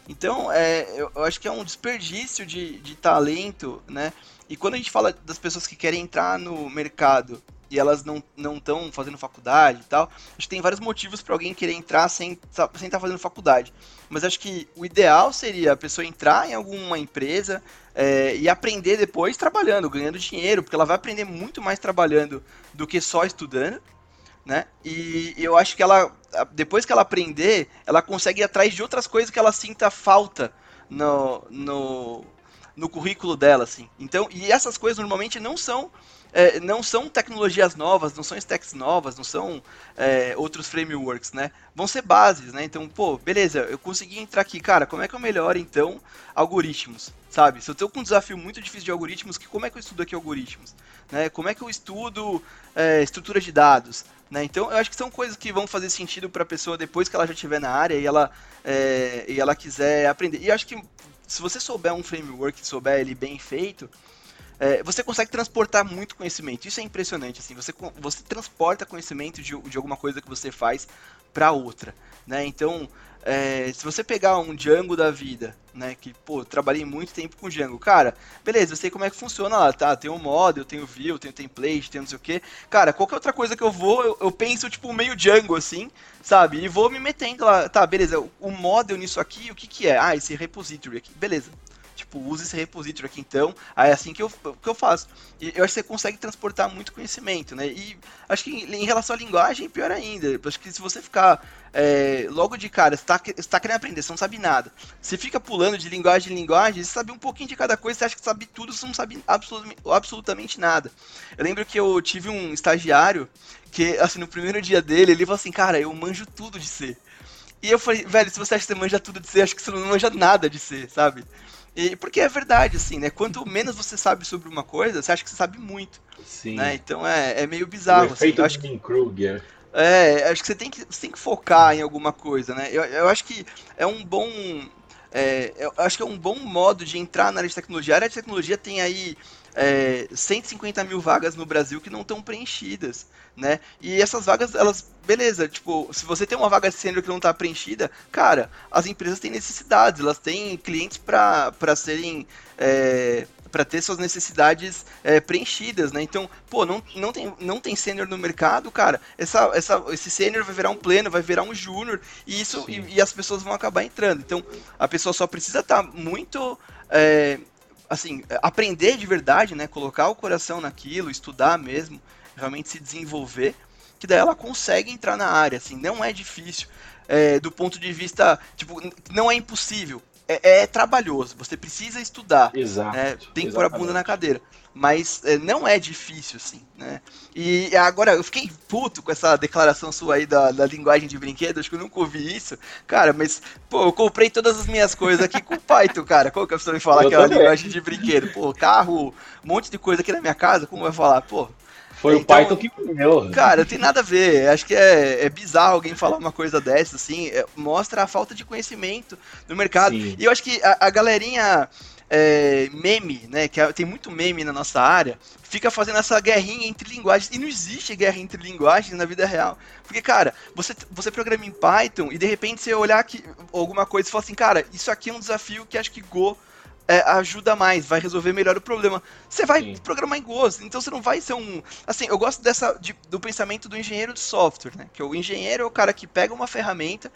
Então, é, eu, eu acho que é um desperdício de, de talento, né? E quando a gente fala das pessoas que querem entrar no mercado elas não estão fazendo faculdade e tal. Acho que tem vários motivos para alguém querer entrar sem sem estar tá fazendo faculdade. Mas acho que o ideal seria a pessoa entrar em alguma empresa é, e aprender depois trabalhando, ganhando dinheiro, porque ela vai aprender muito mais trabalhando do que só estudando. Né? E eu acho que ela, depois que ela aprender, ela consegue ir atrás de outras coisas que ela sinta falta no, no, no currículo dela, assim. Então, e essas coisas normalmente não são é, não são tecnologias novas, não são stacks novas, não são é, outros frameworks, né? Vão ser bases, né? Então, pô, beleza, eu consegui entrar aqui, cara, como é que eu melhoro, então, algoritmos, sabe? Se eu tenho um desafio muito difícil de algoritmos, que, como é que eu estudo aqui algoritmos? Né? Como é que eu estudo é, estrutura de dados? Né? Então, eu acho que são coisas que vão fazer sentido para a pessoa depois que ela já estiver na área e ela, é, e ela quiser aprender. E acho que se você souber um framework, souber ele bem feito, é, você consegue transportar muito conhecimento. Isso é impressionante, assim, você, você transporta conhecimento de, de alguma coisa que você faz para outra, né? Então, é, se você pegar um Django da vida, né, que, pô, trabalhei muito tempo com Django, cara, beleza, eu sei como é que funciona lá, tá? Tem o model, tem o view, tem o template, tem não sei o que. Cara, qualquer outra coisa que eu vou, eu, eu, penso, tipo, meio Django, assim, sabe? E vou me metendo lá, tá, beleza, o model nisso aqui, o que que é? Ah, esse repository aqui, beleza Tipo, use esse repository aqui então. Aí é assim que eu, que eu faço. E eu acho que você consegue transportar muito conhecimento, né? E acho que em, em relação à linguagem, pior ainda. Eu acho que se você ficar é, logo de cara, você está tá querendo aprender, você não sabe nada. Você fica pulando de linguagem em linguagem, você sabe um pouquinho de cada coisa, você acha que sabe tudo, você não sabe absolutamente, absolutamente nada. Eu lembro que eu tive um estagiário que, assim, no primeiro dia dele, ele falou assim, cara, eu manjo tudo de C. E eu falei, velho, se você acha que você manja tudo de C, acho que você não manja nada de C, sabe? E, porque é verdade, assim, né? Quanto menos você sabe sobre uma coisa, você acha que você sabe muito. Sim. Né? Então é, é meio bizarro. O assim, efeito eu acho que Kruger. É, acho que você tem que, você tem que focar em alguma coisa, né? Eu, eu acho que é um bom. É, eu acho que é um bom modo de entrar na área de tecnologia. A área de tecnologia tem aí é, 150 mil vagas no Brasil que não estão preenchidas, né? E essas vagas, elas, beleza, tipo, se você tem uma vaga sênior que não está preenchida, cara, as empresas têm necessidades, elas têm clientes para serem é, para ter suas necessidades é, preenchidas, né? Então, pô, não, não tem, não tem sênior no mercado, cara. Essa, essa, esse sênior vai virar um pleno, vai virar um júnior, e isso e, e, as pessoas vão acabar entrando. Então, a pessoa só precisa estar tá muito. É, assim, aprender de verdade, né? Colocar o coração naquilo, estudar mesmo, realmente se desenvolver, que daí ela consegue entrar na área, assim, não é difícil. É, do ponto de vista, tipo, não é impossível é, é trabalhoso, você precisa estudar. Exato. Né? Tem que pôr a bunda na cadeira. Mas é, não é difícil, assim, né? E agora, eu fiquei puto com essa declaração sua aí da, da linguagem de brinquedo, acho que eu nunca ouvi isso. Cara, mas, pô, eu comprei todas as minhas coisas aqui com Python, cara. Como que a pessoa me falar que é uma linguagem de brinquedo? Pô, carro, um monte de coisa aqui na minha casa, como vai falar? Pô, foi então, o Python que comeu. Cara, tem nada a ver. Acho que é, é bizarro alguém falar uma coisa dessa, assim. É, mostra a falta de conhecimento no mercado. Sim. E eu acho que a, a galerinha é, meme, né? Que é, tem muito meme na nossa área, fica fazendo essa guerrinha entre linguagens. E não existe guerra entre linguagens na vida real. Porque, cara, você, você programa em Python e de repente você olhar aqui, alguma coisa e falar assim, cara, isso aqui é um desafio que acho que Go é, ajuda mais, vai resolver melhor o problema. Você vai Sim. programar em Go, então você não vai ser um. Assim, eu gosto dessa de, do pensamento do engenheiro de software, né? Que o engenheiro é o cara que pega uma ferramenta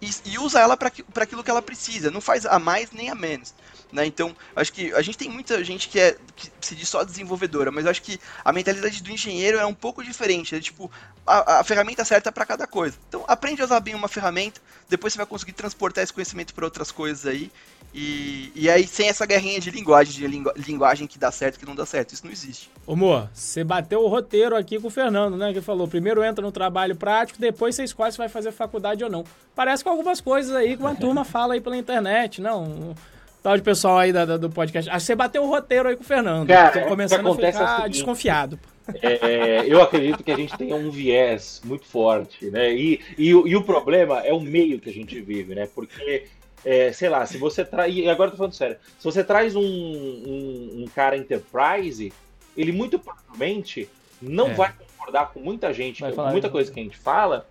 e, e usa ela para aquilo que ela precisa, não faz a mais nem a menos. Né? Então, acho que a gente tem muita gente que, é, que se diz só desenvolvedora, mas acho que a mentalidade do engenheiro é um pouco diferente. É tipo, a, a ferramenta certa para cada coisa. Então, aprende a usar bem uma ferramenta, depois você vai conseguir transportar esse conhecimento para outras coisas aí. E, e aí, sem essa guerrinha de linguagem, de lingu, linguagem que dá certo e que não dá certo, isso não existe. Ô, Mo, você bateu o roteiro aqui com o Fernando, né? Que falou: primeiro entra no trabalho prático, depois você escolhe se vai fazer faculdade ou não. Parece com algumas coisas aí que uma turma fala aí pela internet, não? tal de pessoal aí da, da, do podcast. Acho que você bateu o roteiro aí com o Fernando. Cara, Tô começando a ficar é seguinte, desconfiado. É, eu acredito que a gente tem um viés muito forte, né? E, e, e, o problema é o meio que a gente vive, né? Porque, é, sei lá, se você traz. E agora eu tô falando sério. Se você traz um, um, um cara enterprise, ele muito provavelmente não é. vai concordar com muita gente, com muita coisa que a gente fala,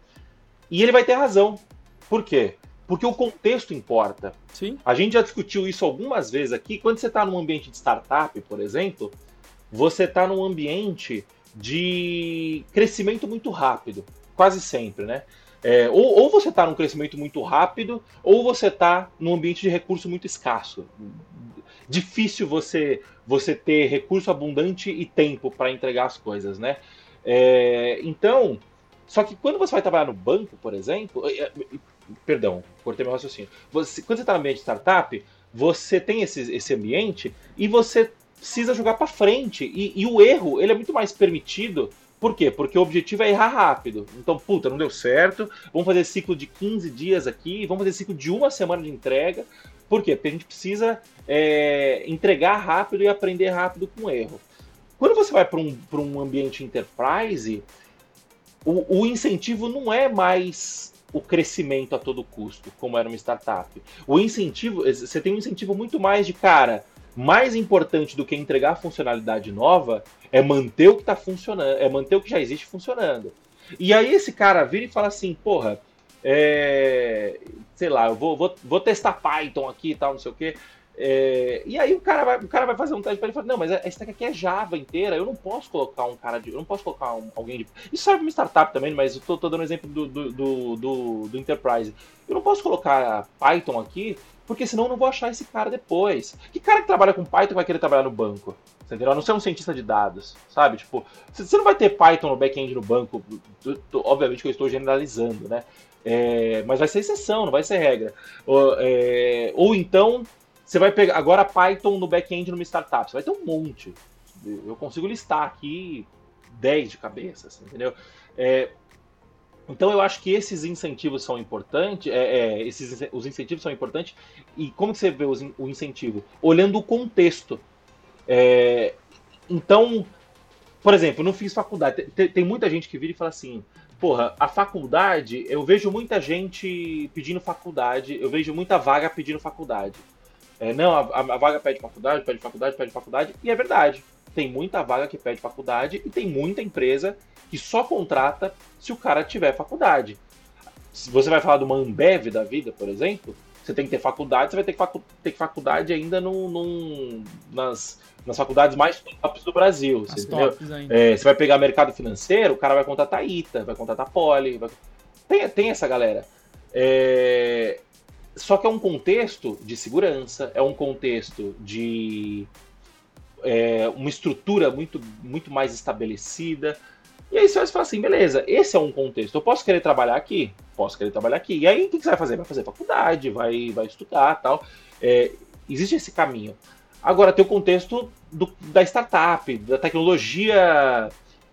e ele vai ter razão. Por quê? Porque o contexto importa. Sim. A gente já discutiu isso algumas vezes aqui. Quando você está num ambiente de startup, por exemplo, você está num ambiente de crescimento muito rápido. Quase sempre, né? É, ou, ou, você está num crescimento muito rápido, ou você está num ambiente de recurso muito escasso. Difícil você, você ter recurso abundante e tempo para entregar as coisas, né? É, então, só que quando você vai trabalhar no banco, por exemplo, é, Perdão, cortei meu raciocínio. Você, quando você está no ambiente de startup, você tem esse, esse ambiente e você precisa jogar para frente. E, e, o erro, ele é muito mais permitido. Por quê? Porque o objetivo é errar rápido. Então, puta, não deu certo. Vamos fazer ciclo de 15 dias aqui. Vamos fazer ciclo de uma semana de entrega. Por quê? Porque a gente precisa é, entregar rápido e aprender rápido com erro. Quando você vai para um, um ambiente enterprise, o, o incentivo não é mais o crescimento a todo custo, como era uma startup. O incentivo, você tem um incentivo muito mais de cara, mais importante do que entregar funcionalidade nova é manter o que está funcionando, é manter o que já existe funcionando. E aí esse cara vira e fala assim, porra, é, sei lá, eu vou, vou, vou testar Python aqui e tal, não sei o quê. É, e aí o cara, vai, o cara vai fazer um teste para ele e fala, não, mas a stack aqui é Java inteira, eu não posso colocar um cara de. Eu não posso colocar um, alguém de. Isso serve uma startup também, mas eu tô, tô dando exemplo do, do, do, do, Enterprise. Eu não posso colocar Python aqui porque senão eu não vou achar esse cara depois. Que cara que trabalha com Python vai querer trabalhar no banco? Entendeu? A não ser um cientista de dados, sabe? Tipo, você não vai ter Python no back-end no banco, obviamente que eu estou generalizando, né? É, mas vai ser exceção, não vai ser regra. Ou, é, ou então, você vai pegar agora Python no back-end numa startup, você vai ter um monte. Eu consigo listar aqui 10 de cabeça, assim, entendeu? É, então eu acho que esses incentivos são importantes, é, é, esses, os incentivos são importantes, e como você vê os, o incentivo? Olhando o contexto. É, então, por exemplo, não fiz faculdade. Tem, tem, muita gente que vira e fala assim: porra, a faculdade, eu vejo muita gente pedindo faculdade, eu vejo muita vaga pedindo faculdade. É, não, a, a, vaga pede faculdade, pede faculdade, pede faculdade, e é verdade. Tem muita vaga que pede faculdade e tem muita empresa que só contrata se o cara tiver faculdade. Se você vai falar de uma Ambev da vida, por exemplo, você tem que ter faculdade, você vai ter que facu ter faculdade ainda num, nas, nas faculdades mais tops do Brasil. Você? É, você vai pegar mercado financeiro, o cara vai contratar ITA, vai contratar Poli. Vai... Tem, tem essa galera. É... Só que é um contexto de segurança, é um contexto de é, uma estrutura muito, muito mais estabelecida. E aí você vai falar assim, beleza, esse é um contexto. Eu posso querer trabalhar aqui? Posso querer trabalhar aqui. E aí o que você vai fazer? Vai fazer faculdade, vai, vai estudar tal. É, existe esse caminho. Agora tem o contexto do, da startup, da tecnologia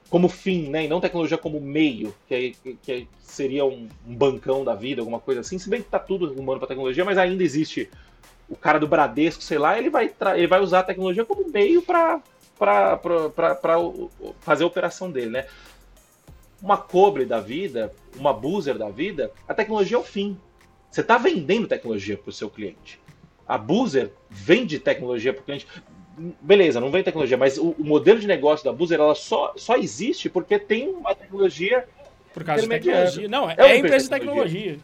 como fim, né? E não tecnologia como meio, que, é, que seria um, um, bancão da vida, alguma coisa assim. Se bem que tá tudo rumando para tecnologia, mas ainda existe o cara do Bradesco, sei lá, ele vai, ele vai usar a tecnologia como meio para fazer a operação dele, né? Uma cobre da vida, uma buzzer da vida, a tecnologia é o fim. Você está vendendo tecnologia para o seu cliente. A buzzer vende tecnologia para o cliente. Beleza, não vem tecnologia, mas o, o, modelo de negócio da buzzer ela só, só existe porque tem uma tecnologia. Por causa de tecnologia. Não, é, é empresa de tecnologia.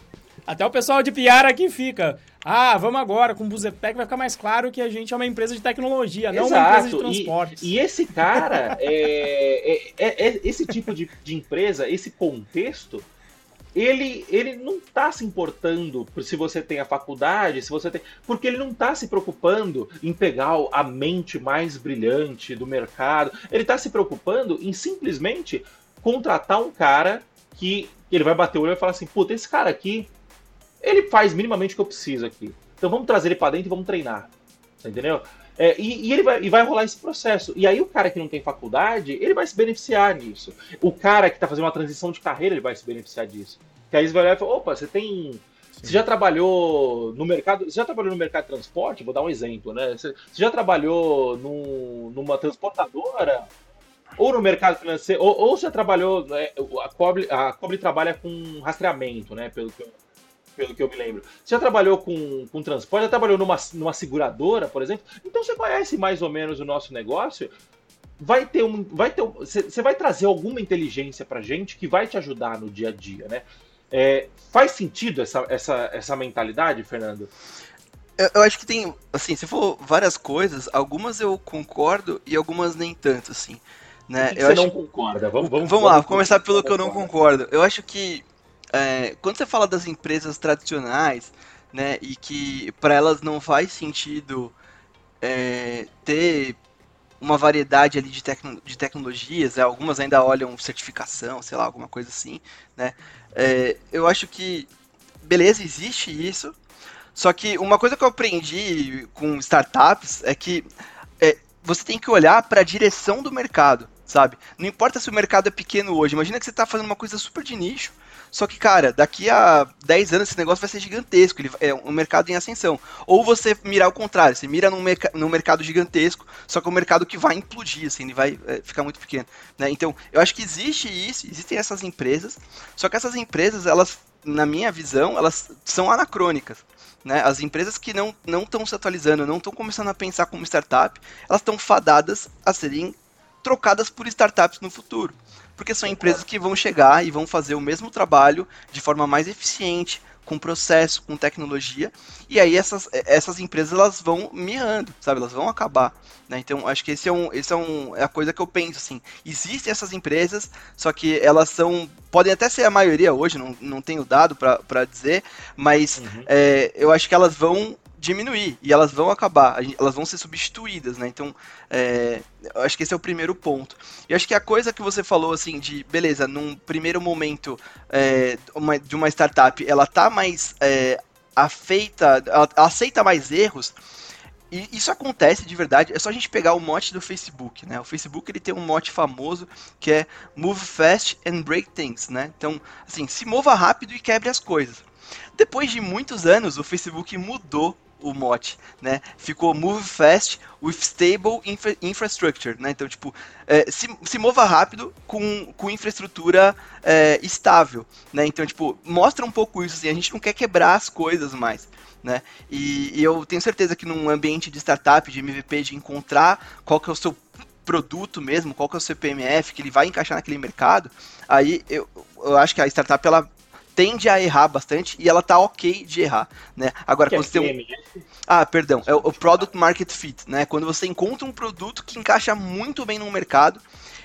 Até o pessoal de PR aqui fica. Ah, vamos agora, com o Buzetec vai ficar mais claro que a gente é uma empresa de tecnologia, não uma empresa de transportes. E, e esse cara, é, é, é, é, esse tipo de, de empresa, esse contexto, ele, ele não está se importando se você tem a faculdade, se você tem. Porque ele não está se preocupando em pegar a mente mais brilhante do mercado. Ele está se preocupando em simplesmente contratar um cara que ele vai bater o olho e vai falar assim: puta, esse cara aqui ele faz minimamente o que eu preciso aqui. Então vamos trazer ele para dentro e vamos treinar. Entendeu? É, e, e, ele vai, e vai rolar esse processo. E aí o cara que não tem faculdade, ele vai se beneficiar disso. O cara que está fazendo uma transição de carreira, ele vai se beneficiar disso. Que aí você vai olhar e fala, opa, você tem. Sim. Você já trabalhou no mercado. Você já trabalhou no mercado de transporte? Vou dar um exemplo, né? Você, você já trabalhou no, numa transportadora? Ou no mercado financeiro, ou, ou você trabalhou. Né, a, Cobre, a Cobre trabalha com rastreamento, né? Pelo que eu pelo que eu me lembro. Você já trabalhou com, com transporte, já trabalhou numa, numa seguradora, por exemplo? Então você conhece mais ou menos o nosso negócio. Vai ter um. Vai ter Você vai trazer alguma inteligência pra gente que vai te ajudar no dia a dia, né? É, faz sentido essa, essa, essa mentalidade, Fernando? Eu, eu, acho que tem, assim, se for várias coisas, algumas eu concordo e algumas nem tanto, assim. Né? O que, eu você acho... não concorda? Vamos, vamos, vamos lá, vamos começar pelo que eu não concordo. Eu acho que é, quando você fala das empresas tradicionais, né, e que para elas não faz sentido é, ter uma variedade ali de, tecno, de tecnologias, né, algumas ainda olham certificação, sei lá, alguma coisa assim, né, é, eu acho que, beleza, existe isso, só que uma coisa que eu aprendi com startups é que é, você tem que olhar para a direção do mercado, sabe? Não importa se o mercado é pequeno hoje, imagina que você está fazendo uma coisa super de nicho, só que, cara, daqui a 10 anos esse negócio vai ser gigantesco, ele é um mercado em ascensão. Ou você mirar o contrário, você mira num, merc num mercado gigantesco, só que é um mercado que vai implodir, assim, ele vai é, ficar muito pequeno. Né? Então, eu acho que existe isso, existem essas empresas, só que essas empresas, elas, na minha visão, elas são anacrônicas. Né? As empresas que não estão se atualizando, não estão começando a pensar como startup, elas estão fadadas a serem trocadas por startups no futuro porque são empresas que vão chegar e vão fazer o mesmo trabalho de forma mais eficiente, com processo, com tecnologia, e aí essas, essas empresas elas vão miando, sabe? Elas vão acabar. Né? Então, acho que esse é, um, esse é, um, é a coisa que eu penso, assim. Existem essas empresas, só que elas são. Podem até ser a maioria hoje, não, não tenho dado para dizer, mas uhum. é, eu acho que elas vão diminuir e elas vão acabar, elas vão ser substituídas, né? Então, é, eu acho que esse é o primeiro ponto. E acho que a coisa que você falou, assim, de beleza, num primeiro momento é, uma, de uma startup, ela tá mais é, afeita, ela, aceita mais erros. E isso acontece de verdade, é só a gente pegar o mote do Facebook, né? O Facebook ele tem um mote famoso que é Move Fast and Break Things, né? Então, assim, se mova rápido e quebre as coisas. Depois de muitos anos, o Facebook mudou o mote, né? Ficou Move Fast with Stable infra Infrastructure, né? Então, tipo, é, se, se mova rápido com, com infraestrutura é, estável, né? Então, tipo, mostra um pouco isso, assim, a gente não quer quebrar as coisas mais. Né? E, e eu tenho certeza que num ambiente de startup, de MVP, de encontrar qual que é o seu produto mesmo, qual que é o seu PMF, que ele vai encaixar naquele mercado, aí eu, eu acho que a startup ela tende a errar bastante e ela tá ok de errar, né? Agora, quando é você tem um... Ah, perdão, é o Product Market Fit, né? Quando você encontra um produto que encaixa muito bem no mercado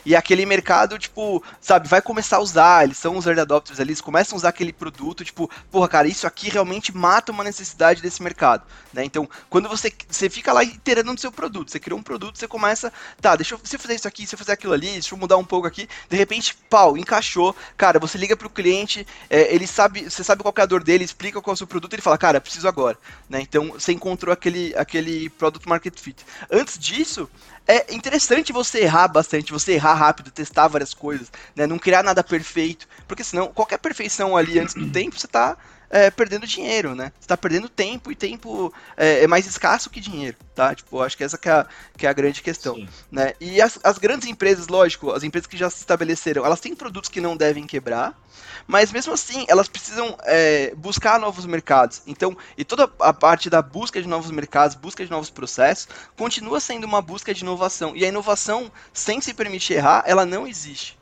e aquele mercado, tipo, sabe, vai começar a usar, eles são os early adopters ali, eles começam a usar aquele produto, tipo, porra, cara, isso aqui realmente mata uma necessidade desse mercado, né? Então, quando você, você fica lá iterando no seu produto, você criou um produto, você começa, tá, deixa eu, se eu fazer isso aqui, se eu fazer aquilo ali, deixa eu mudar um pouco aqui, de repente, pau, encaixou, cara, você liga pro cliente, é, ele sabe, você sabe qual é a dor dele, explica qual é o seu produto, ele fala, cara, preciso agora, né? Então, você encontrou aquele, aquele product market fit. Antes disso, é interessante você errar bastante, você errar rápido, testar várias coisas, né? Não criar nada perfeito, porque senão qualquer perfeição ali antes do tempo, você tá é, perdendo dinheiro, né? Você tá perdendo tempo e tempo é, é mais escasso que dinheiro, tá? Tipo, acho que essa que é a, que é a grande questão, Sim. né? E as, as grandes empresas, lógico, as empresas que já se estabeleceram, elas têm produtos que não devem quebrar, mas mesmo assim elas precisam é, buscar novos mercados. Então, e toda a parte da busca de novos mercados, busca de novos processos, continua sendo uma busca de inovação. E a inovação, sem se permitir errar, ela não existe.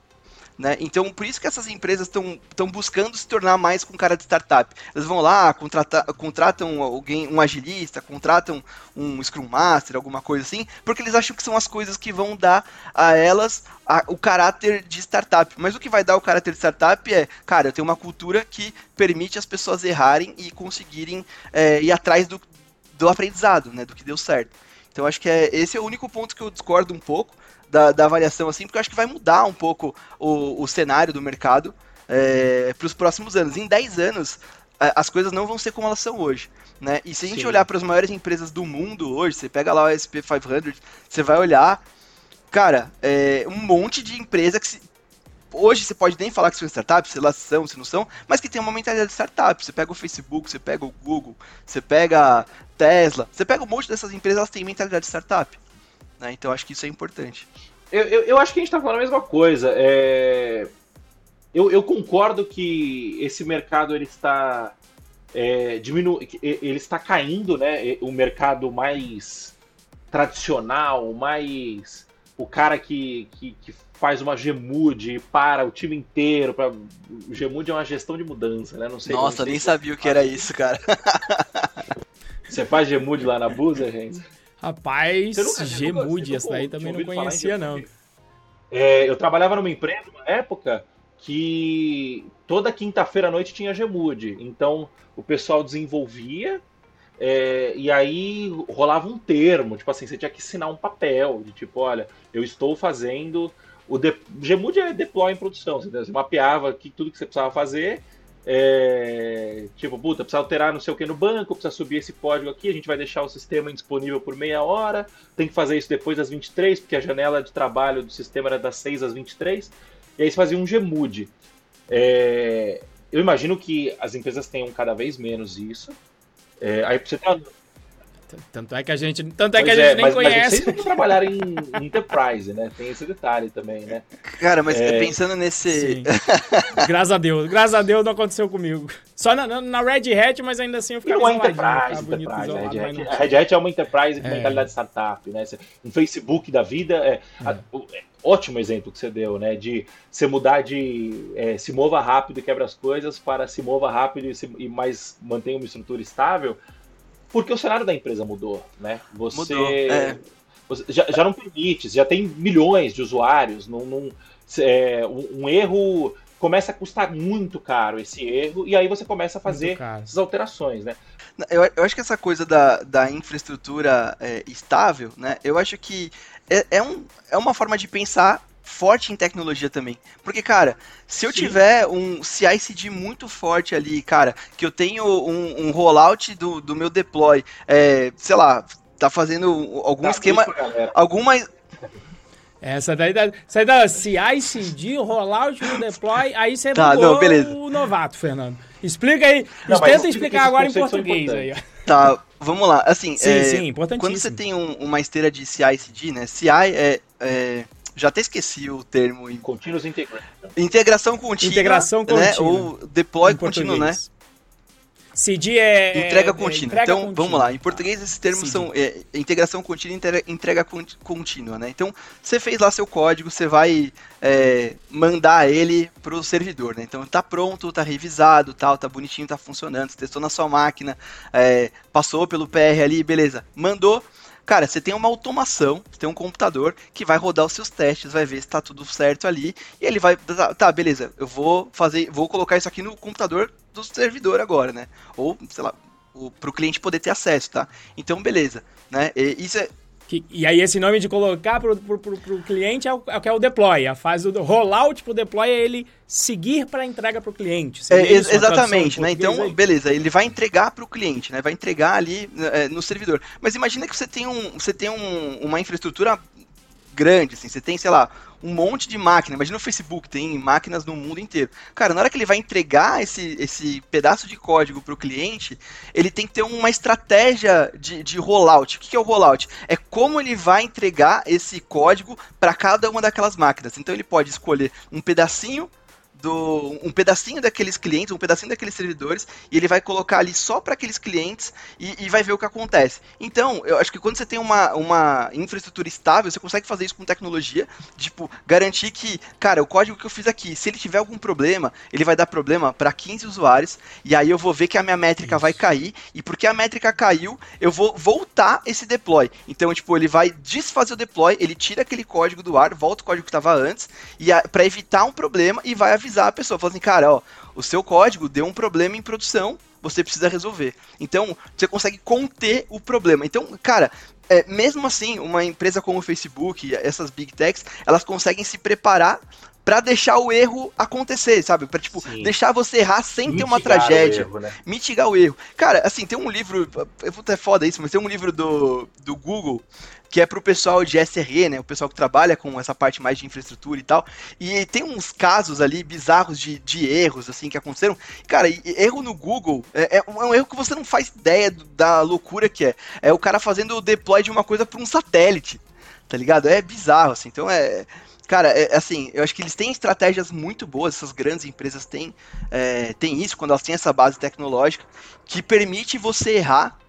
Né? Então, por isso que essas empresas estão buscando se tornar mais com cara de startup. Eles vão lá, contrata, contratam alguém, um agilista, contratam um Scrum Master, alguma coisa assim, porque eles acham que são as coisas que vão dar a elas a, o caráter de startup. Mas o que vai dar o caráter de startup é, cara, eu tenho uma cultura que permite as pessoas errarem e conseguirem é, ir atrás do, do aprendizado, né, do que deu certo. Então acho que é, esse é o único ponto que eu discordo um pouco da, da avaliação, assim, porque eu acho que vai mudar um pouco o, o cenário do mercado é, para os próximos anos. Em 10 anos, as coisas não vão ser como elas são hoje. Né? E se a gente Sim. olhar para as maiores empresas do mundo hoje, você pega lá o SP500, você vai olhar, cara, é um monte de empresa que se, hoje você pode nem falar que são startups, se elas são, se não são, mas que tem uma mentalidade de startup. Você pega o Facebook, você pega o Google, você pega Tesla, você pega um monte dessas empresas, elas têm mentalidade de startup. Né? Então acho que isso é importante. Eu, eu, eu acho que a gente está falando a mesma coisa. É... Eu, eu, concordo que esse mercado ele está é, diminu... ele está caindo, né? O mercado mais tradicional, mais o cara que, que, que faz uma Gmood para o time inteiro. O Gmood é uma gestão de mudança, né? Não sei. Nossa, nem sabia o que era isso, cara. Você faz Gmood lá na Busa, gente? Rapaz, Gmood, essa daí também não conhecia, não. É, eu trabalhava numa empresa, uma época, que toda quinta-feira à noite tinha Gmood. Então, o pessoal desenvolvia é, e aí rolava um termo, tipo assim, você tinha que assinar um papel de tipo, olha, eu estou fazendo o de... Gmood é deploy em produção, você mapeava que, tudo que você precisava fazer é, tipo, puta, precisa alterar não sei o que no banco, precisa subir esse código aqui, a gente vai deixar o sistema disponível por meia hora, tem que fazer isso depois das 23, porque a janela de trabalho do sistema era das 6 às 23, e aí você fazia um Gmood. É, eu imagino que as empresas tenham cada vez menos isso. É, aí você tá, tanto é que a gente, tanto é que a gente é, nem mas, conhece. Mas vocês trabalhar em, enterprise, né? Tem esse detalhe também, né? Cara, mas é... pensando nesse. graças a Deus, graças a Deus não aconteceu comigo. Só na, na Red Hat, mas ainda assim eu ficava não é enterprise, enterprise a, Red Hat, a Red Hat é uma enterprise com é. mentalidade de startup, né? Um Facebook da vida é, a, é, ótimo exemplo que você deu, né? De você mudar de é, se mova rápido e quebra as coisas para se mova rápido e, se, e mais mantenha uma estrutura estável. Porque o cenário da empresa mudou, né? Você, mudou, é. você já, já, não permite, já tem milhões de usuários, num, num é, um, um, erro começa a custar muito caro esse erro, e aí você começa a fazer essas alterações, né? Eu, eu, acho que essa coisa da, da infraestrutura é, estável, né? Eu acho que é, é, um, é uma forma de pensar forte em tecnologia também. Porque, cara, se eu Sim. tiver um CI/CD muito forte ali, cara, que eu tenho um, um rollout do, do meu deploy, é, sei lá, tá fazendo algum tá esquema, alguma essa daí, essa daí CI/CD, rollout no deploy, aí você tá, não, beleza. o novato, Fernando. Explica aí, não, tenta explicar agora em português aí. Tá, vamos lá. Assim, sim, é, sim, quando você tem um, uma esteira de CI/CD, né? CI é, é já até esqueci o termo. Em... Continuous Integration. Integração contínua. Integração contínua. Né? Ou deploy contínuo, né? CD é. Entrega contínua. Entrega então, contínua. vamos lá. Em português, esses termos CD. são é, integração contínua e entrega contínua, né? Então, você fez lá seu código, você vai é, mandar ele para o servidor, né? Então, tá pronto, tá revisado, tal, tá bonitinho, tá funcionando, você testou na sua máquina, é, passou pelo PR ali, beleza. Mandou. Cara, você tem uma automação, você tem um computador que vai rodar os seus testes, vai ver se está tudo certo ali, e ele vai, tá, tá, beleza, eu vou fazer, vou colocar isso aqui no computador do servidor agora, né? Ou, sei lá, para o cliente poder ter acesso, tá? Então, beleza, né? E, isso é, que, e aí esse nome de colocar para o cliente é o, é o, é o deploy. A fase do rollout para o deploy é ele seguir para entrega para o cliente. É, isso, exatamente, né? Então, aí? beleza, ele vai entregar para o cliente, né? Vai entregar ali é, no servidor. Mas imagina que você tem, um, você tem um, uma infraestrutura grande, assim, você tem, sei lá, um monte de máquina. Imagina o Facebook, tem máquinas no mundo inteiro. Cara, na hora que ele vai entregar esse, esse pedaço de código para o cliente, ele tem que ter uma estratégia de, de rollout. O que é o rollout? É como ele vai entregar esse código para cada uma daquelas máquinas. Então ele pode escolher um pedacinho do um pedacinho daqueles clientes, um pedacinho daqueles servidores, e ele vai colocar ali só para aqueles clientes e, e, vai ver o que acontece. Então, eu acho que quando você tem uma, uma infraestrutura estável, você consegue fazer isso com tecnologia, tipo, garantir que, cara, o código que eu fiz aqui, se ele tiver algum problema, ele vai dar problema para 15 usuários, e aí eu vou ver que a minha métrica isso. vai cair, e porque a métrica caiu, eu vou voltar esse deploy. Então, tipo, ele vai desfazer o deploy, ele tira aquele código do ar, volta o código que estava antes, e para evitar um problema e vai avisar avisar a pessoa, falar assim, cara, ó, o seu código deu um problema em produção, você precisa resolver. Então, você consegue conter o problema. Então, cara, é, mesmo assim, uma empresa como o Facebook, essas big techs, elas conseguem se preparar para deixar o erro acontecer, sabe? Para tipo Sim. deixar você errar sem Mitigar ter uma tragédia, o erro, né? mitigar o erro. Cara, assim, tem um livro, eu vou ter foda isso, mas tem um livro do, do Google que é pro pessoal de SRE, né? O pessoal que trabalha com essa parte mais de infraestrutura e tal. E tem uns casos ali bizarros de, de erros, assim, que aconteceram. Cara, erro no Google é, é, um erro que você não faz ideia da loucura que é. É o cara fazendo o deploy de uma coisa para um satélite, tá ligado? É bizarro, assim. Então é. Cara, é, assim, eu acho que eles têm estratégias muito boas, essas grandes empresas têm, é, têm isso, quando elas têm essa base tecnológica, que permite você errar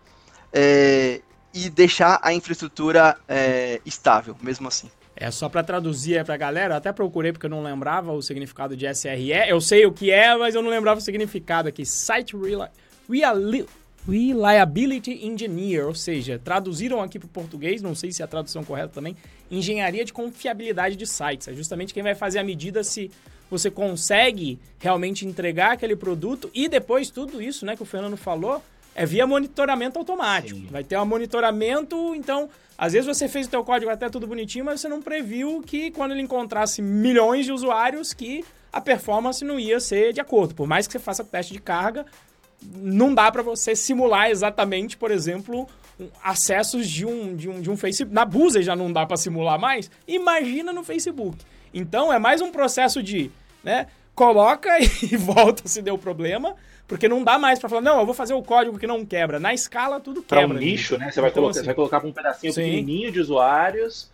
é, e deixar a infraestrutura é, estável, mesmo assim. É só para traduzir para a galera, até procurei porque eu não lembrava o significado de SRE. Eu sei o que é, mas eu não lembrava o significado aqui. Site Reliability. Reliability Engineer, ou seja, traduziram aqui para o português, não sei se é a tradução correta também, engenharia de confiabilidade de sites. É justamente quem vai fazer a medida se você consegue realmente entregar aquele produto e depois tudo isso, né, que o Fernando falou, é via monitoramento automático. Sim. Vai ter um monitoramento, então, às vezes você fez o teu código até tudo bonitinho, mas você não previu que quando ele encontrasse milhões de usuários que a performance não ia ser de acordo. Por mais que você faça teste de carga, não dá para você simular exatamente, por exemplo, acessos de um, de um, de um Facebook. Na Busa já não dá para simular mais. Imagina no Facebook. Então é mais um processo de, né? Coloca e volta se deu problema, porque não dá mais para falar, não, eu vou fazer o código que não quebra. Na escala tudo quebra. Para um nicho, né? Você vai, então, colocar, assim, vai colocar um pedacinho Sim. pequenininho de usuários.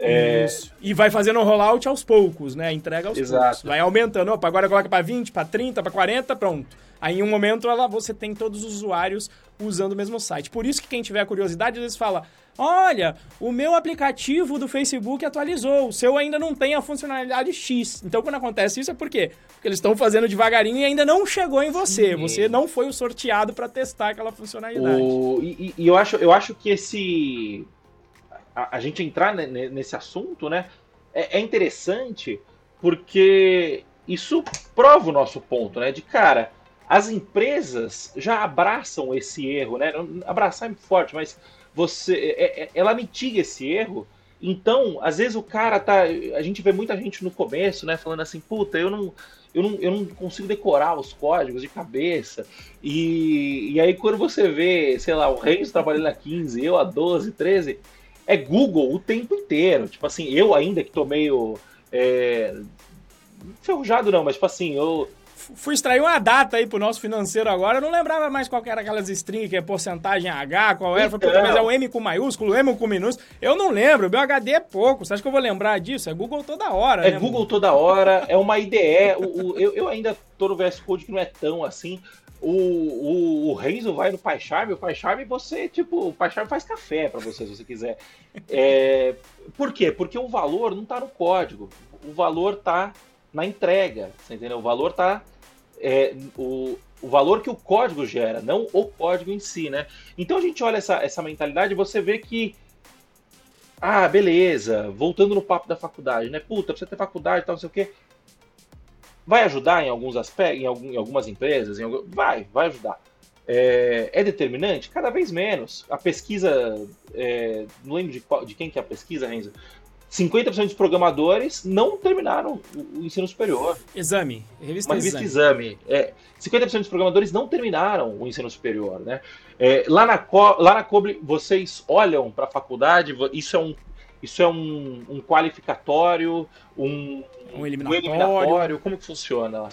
É... E vai fazendo rollout aos poucos, né? Entrega aos Exato. poucos. Vai aumentando. Opa, agora coloca para 20, para 30, para 40, pronto. Aí em um momento ela, você tem todos os usuários usando o mesmo site. Por isso que quem tiver curiosidade, às vezes fala: Olha, o meu aplicativo do Facebook atualizou, o seu ainda não tem a funcionalidade X. Então, quando acontece isso, é por quê? Porque eles estão fazendo devagarinho e ainda não chegou em você. Sim. Você não foi o sorteado para testar aquela funcionalidade. O... E, e, eu, acho, eu acho que esse. A, a gente entrar nesse assunto, né? É, é interessante porque isso prova o nosso ponto, né? De cara, as empresas já abraçam esse erro, né? Abraçar é muito forte, mas você, é, é, ela mitiga esse erro. Então, às vezes o cara tá. A gente vê muita gente no começo, né? Falando assim, puta, eu não. Eu não, eu não consigo decorar os códigos de cabeça. E, e aí, quando você vê, sei lá, o Reis trabalhando a 15, eu a 12, 13, é Google o tempo inteiro. Tipo assim, eu ainda que tô meio. É, ferrujado não, mas tipo assim, eu fui extrair uma data aí pro nosso financeiro agora. Eu não lembrava mais qual era aquelas strings, que é porcentagem H, qual era. Então. Mas é o M com maiúsculo, o M com minúsculo. Eu não lembro, o meu HD é pouco. Você acha que eu vou lembrar disso? É Google toda hora. É né, Google mano? toda hora, é uma IDE. o, o, eu, eu ainda tô no VS Code que não é tão assim. O, o, o Renzo vai no PyCharm, o PyCharm você, tipo, o PyCharm faz café para você, se você quiser. É, por quê? Porque o valor não tá no código, o valor tá na entrega, você entendeu? O valor tá é, o, o valor que o código gera, não o código em si, né? Então a gente olha essa, essa mentalidade e você vê que ah, beleza, voltando no papo da faculdade, né? Puta, precisa ter faculdade e tal, não sei o quê. Vai ajudar em alguns aspectos, em, algum, em algumas empresas? Em algum... Vai, vai ajudar. É, é, determinante? Cada vez menos. A pesquisa, é, não lembro de, qual, de quem que é a pesquisa, Renzo, 50% dos programadores não terminaram o ensino superior. Exame. Revista, Uma revista exame. exame. É, 50% dos programadores não terminaram o ensino superior. Né? É, lá, na, lá na Cobre, vocês olham para a faculdade, isso é um, isso é um, um qualificatório, um, um eliminatório. um, eliminatório. Como que funciona lá?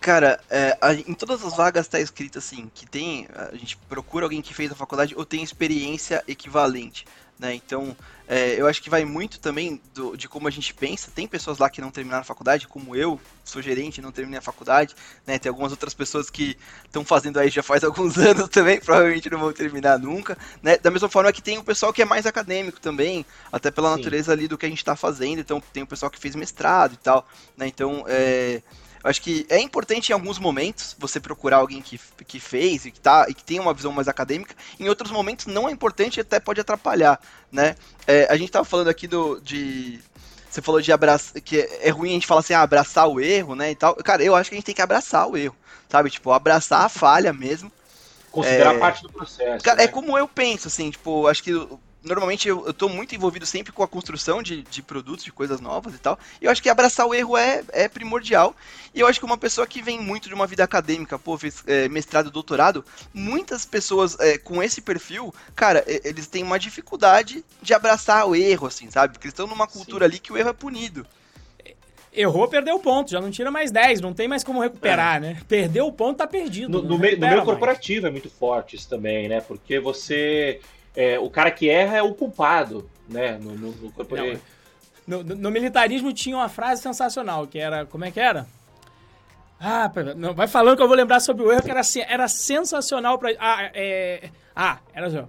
Cara, é, a, em todas as vagas está escrito assim, que tem, a gente procura alguém que fez a faculdade ou tem experiência equivalente. Né? Então, é, eu acho que vai muito também do, de como a gente pensa. Tem pessoas lá que não terminaram a faculdade, como eu, sou gerente, não terminei a faculdade. Né? Tem algumas outras pessoas que estão fazendo aí já faz alguns anos também, provavelmente não vão terminar nunca. Né? Da mesma forma que tem o pessoal que é mais acadêmico também, até pela Sim. natureza ali do que a gente está fazendo. Então, tem o pessoal que fez mestrado e tal. Né? Então, é acho que é importante em alguns momentos você procurar alguém que, que fez e que, tá, e que tem uma visão mais acadêmica. Em outros momentos não é importante e até pode atrapalhar, né? É, a gente estava falando aqui do, de... Você falou de abraçar... Que é ruim a gente falar assim, ah, abraçar o erro, né, e tal. Cara, eu acho que a gente tem que abraçar o erro, sabe? Tipo, abraçar a falha mesmo. Considerar é... parte do processo. Cara, é né? é como eu penso, assim, tipo, acho que normalmente eu, eu tô muito envolvido sempre com a construção de, de produtos, de coisas novas e tal. E eu acho que abraçar o erro é, é primordial. E eu acho que uma pessoa que vem muito de uma vida acadêmica, pô, fez é, mestrado, doutorado, muitas pessoas é, com esse perfil, cara, eles têm uma dificuldade de abraçar o erro, assim, sabe? Porque eles estão numa cultura Sim. ali que o erro é punido. Errou, perdeu o ponto, já não tira mais 10, não tem mais como recuperar, é. né? Perdeu o ponto, tá perdido. No, no, meio, no meio corporativo é muito forte isso também, né? Porque você é, o cara que erra é o culpado, né? No, no, no, no, no militarismo tinha uma frase sensacional, que era. Como é que era? Ah, não, vai falando que eu vou lembrar sobre o erro, que era, era sensacional pra. Ah, é, ah, era assim, ó.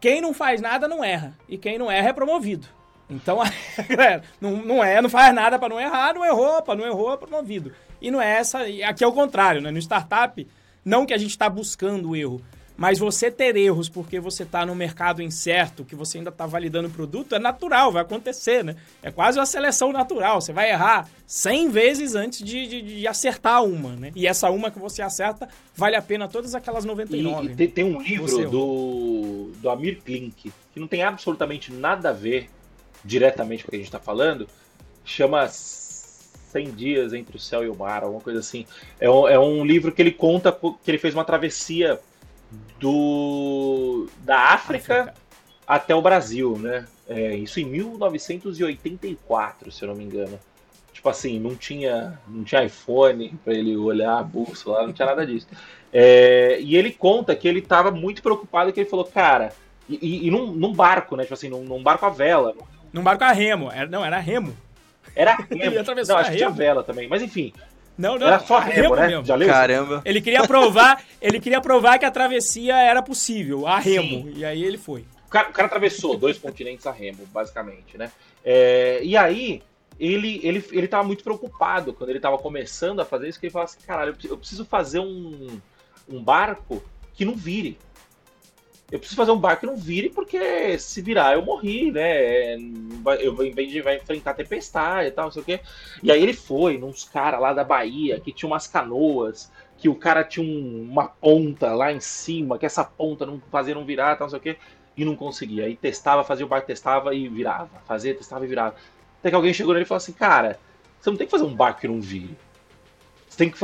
Quem não faz nada não erra. E quem não erra é promovido. Então, galera, não, não é, não faz nada para não errar, não errou, para não errou, é promovido. E não é essa. Aqui é o contrário, né? No startup, não que a gente está buscando o erro, mas você ter erros porque você está no mercado incerto, que você ainda está validando o produto, é natural, vai acontecer, né? É quase uma seleção natural. Você vai errar 100 vezes antes de, de, de acertar uma, né? E essa uma que você acerta vale a pena todas aquelas 99. E, e tem, tem, um livro do, do Amir Klink, que não tem absolutamente nada a ver diretamente com o que a gente está falando, chama 100 dias entre o céu e o mar, alguma coisa assim. É um, é um livro que ele conta que ele fez uma travessia do da África, África. até o Brasil, né? É, isso em 1984, se eu não me engano. Tipo assim, não tinha, não tinha iPhone para ele olhar a bússola, não tinha nada disso. É, e ele conta que ele estava muito preocupado, que ele falou, cara, e, e, num, num, barco, né? Tipo assim, num, num, barco a vela. Num barco a remo, era, não, era remo. Era remo. não, acho que tinha vela também, mas enfim. Não, não. Era só remo, né? Mesmo. Já leu Caramba. Ele queria provar, ele queria provar que a travessia era possível, a remo. Sim. E aí ele foi. O cara, o cara atravessou dois continentes a remo, basicamente, né? É, e aí, ele, ele, ele tava muito preocupado quando ele tava começando a fazer isso, que ele falava assim, caralho, eu preciso fazer um, um barco que não vire. Eu preciso fazer um barco que não vire, porque se virar eu morri, né? Eu vai enfrentar tempestade e tal, não sei o quê. E aí ele foi nos caras lá da Bahia, que tinha umas canoas, que o cara tinha um, uma ponta lá em cima, que essa ponta não fazia não virar, tal, não sei o quê, e não conseguia. Aí testava, fazia o barco, testava e virava. Fazia, testava e virava. Até que alguém chegou nele e falou assim, cara, você não tem que fazer um barco que não vire. Você tem que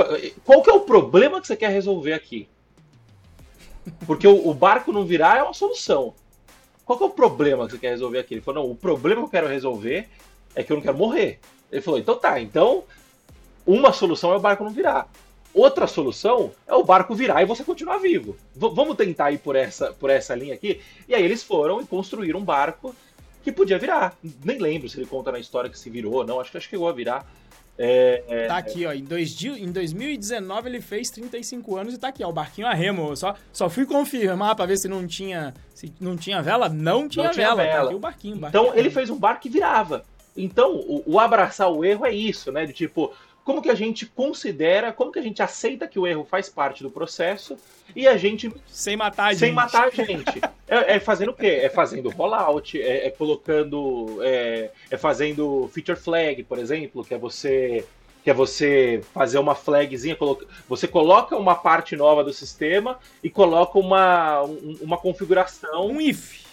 Qual que é o problema que você quer resolver aqui? Porque o, o, barco não virar é uma solução. Qual é o problema que você quer resolver aqui? Ele falou, não, o problema que eu quero resolver é que eu não quero morrer. Ele falou, então tá, então uma solução é o barco não virar. Outra solução é o barco virar e você continuar vivo. V vamos tentar ir por essa, por essa linha aqui. E aí eles foram e construíram um barco que podia virar. Nem lembro se ele conta na história que se virou ou não. Acho que acho que chegou a virar. É, é, tá aqui, ó. Em, dois, em 2019 ele fez 35 anos e tá aqui, ó. O barquinho a remo. só, só fui confirmar pra ver se não tinha, se não tinha vela. Não tinha não vela. Tinha vela. Tá aqui o barquinho, o barquinho. Então ele fez um barco que virava. Então o, o abraçar o erro é isso, né? De tipo, como que a gente considera, como que a gente aceita que o erro faz parte do processo e a gente. Sem matar a gente. Sem matar a gente. é, é, fazendo o quê? É fazendo rollout, é, é colocando. É, é, fazendo feature flag, por exemplo, que é você. Que é você fazer uma flagzinha, você coloca uma parte nova do sistema e coloca uma, uma configuração. Um if.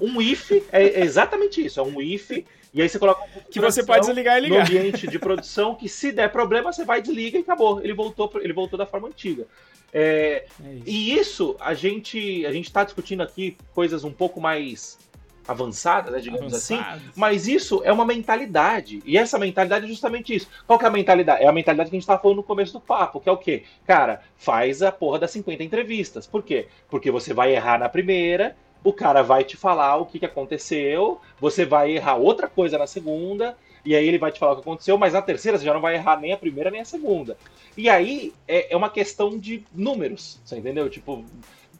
Um if é exatamente isso, é um if e aí você coloca um que você pode desligar e ligar no ambiente de produção que se der problema você vai desliga e acabou. Ele voltou, ele voltou da forma antiga. É, é isso. E isso a gente a gente está discutindo aqui coisas um pouco mais avançadas, né, digamos assim, mas isso é uma mentalidade. E essa mentalidade é justamente isso. Qual que é a mentalidade? É a mentalidade que a gente estava falando no começo do papo, que é o quê? Cara, faz a porra das 50 entrevistas. Por quê? Porque você vai errar na primeira, o cara vai te falar o que, que aconteceu, você vai errar outra coisa na segunda, e aí ele vai te falar o que aconteceu, mas na terceira você já não vai errar nem a primeira nem a segunda. E aí é, é uma questão de números, você entendeu? Tipo,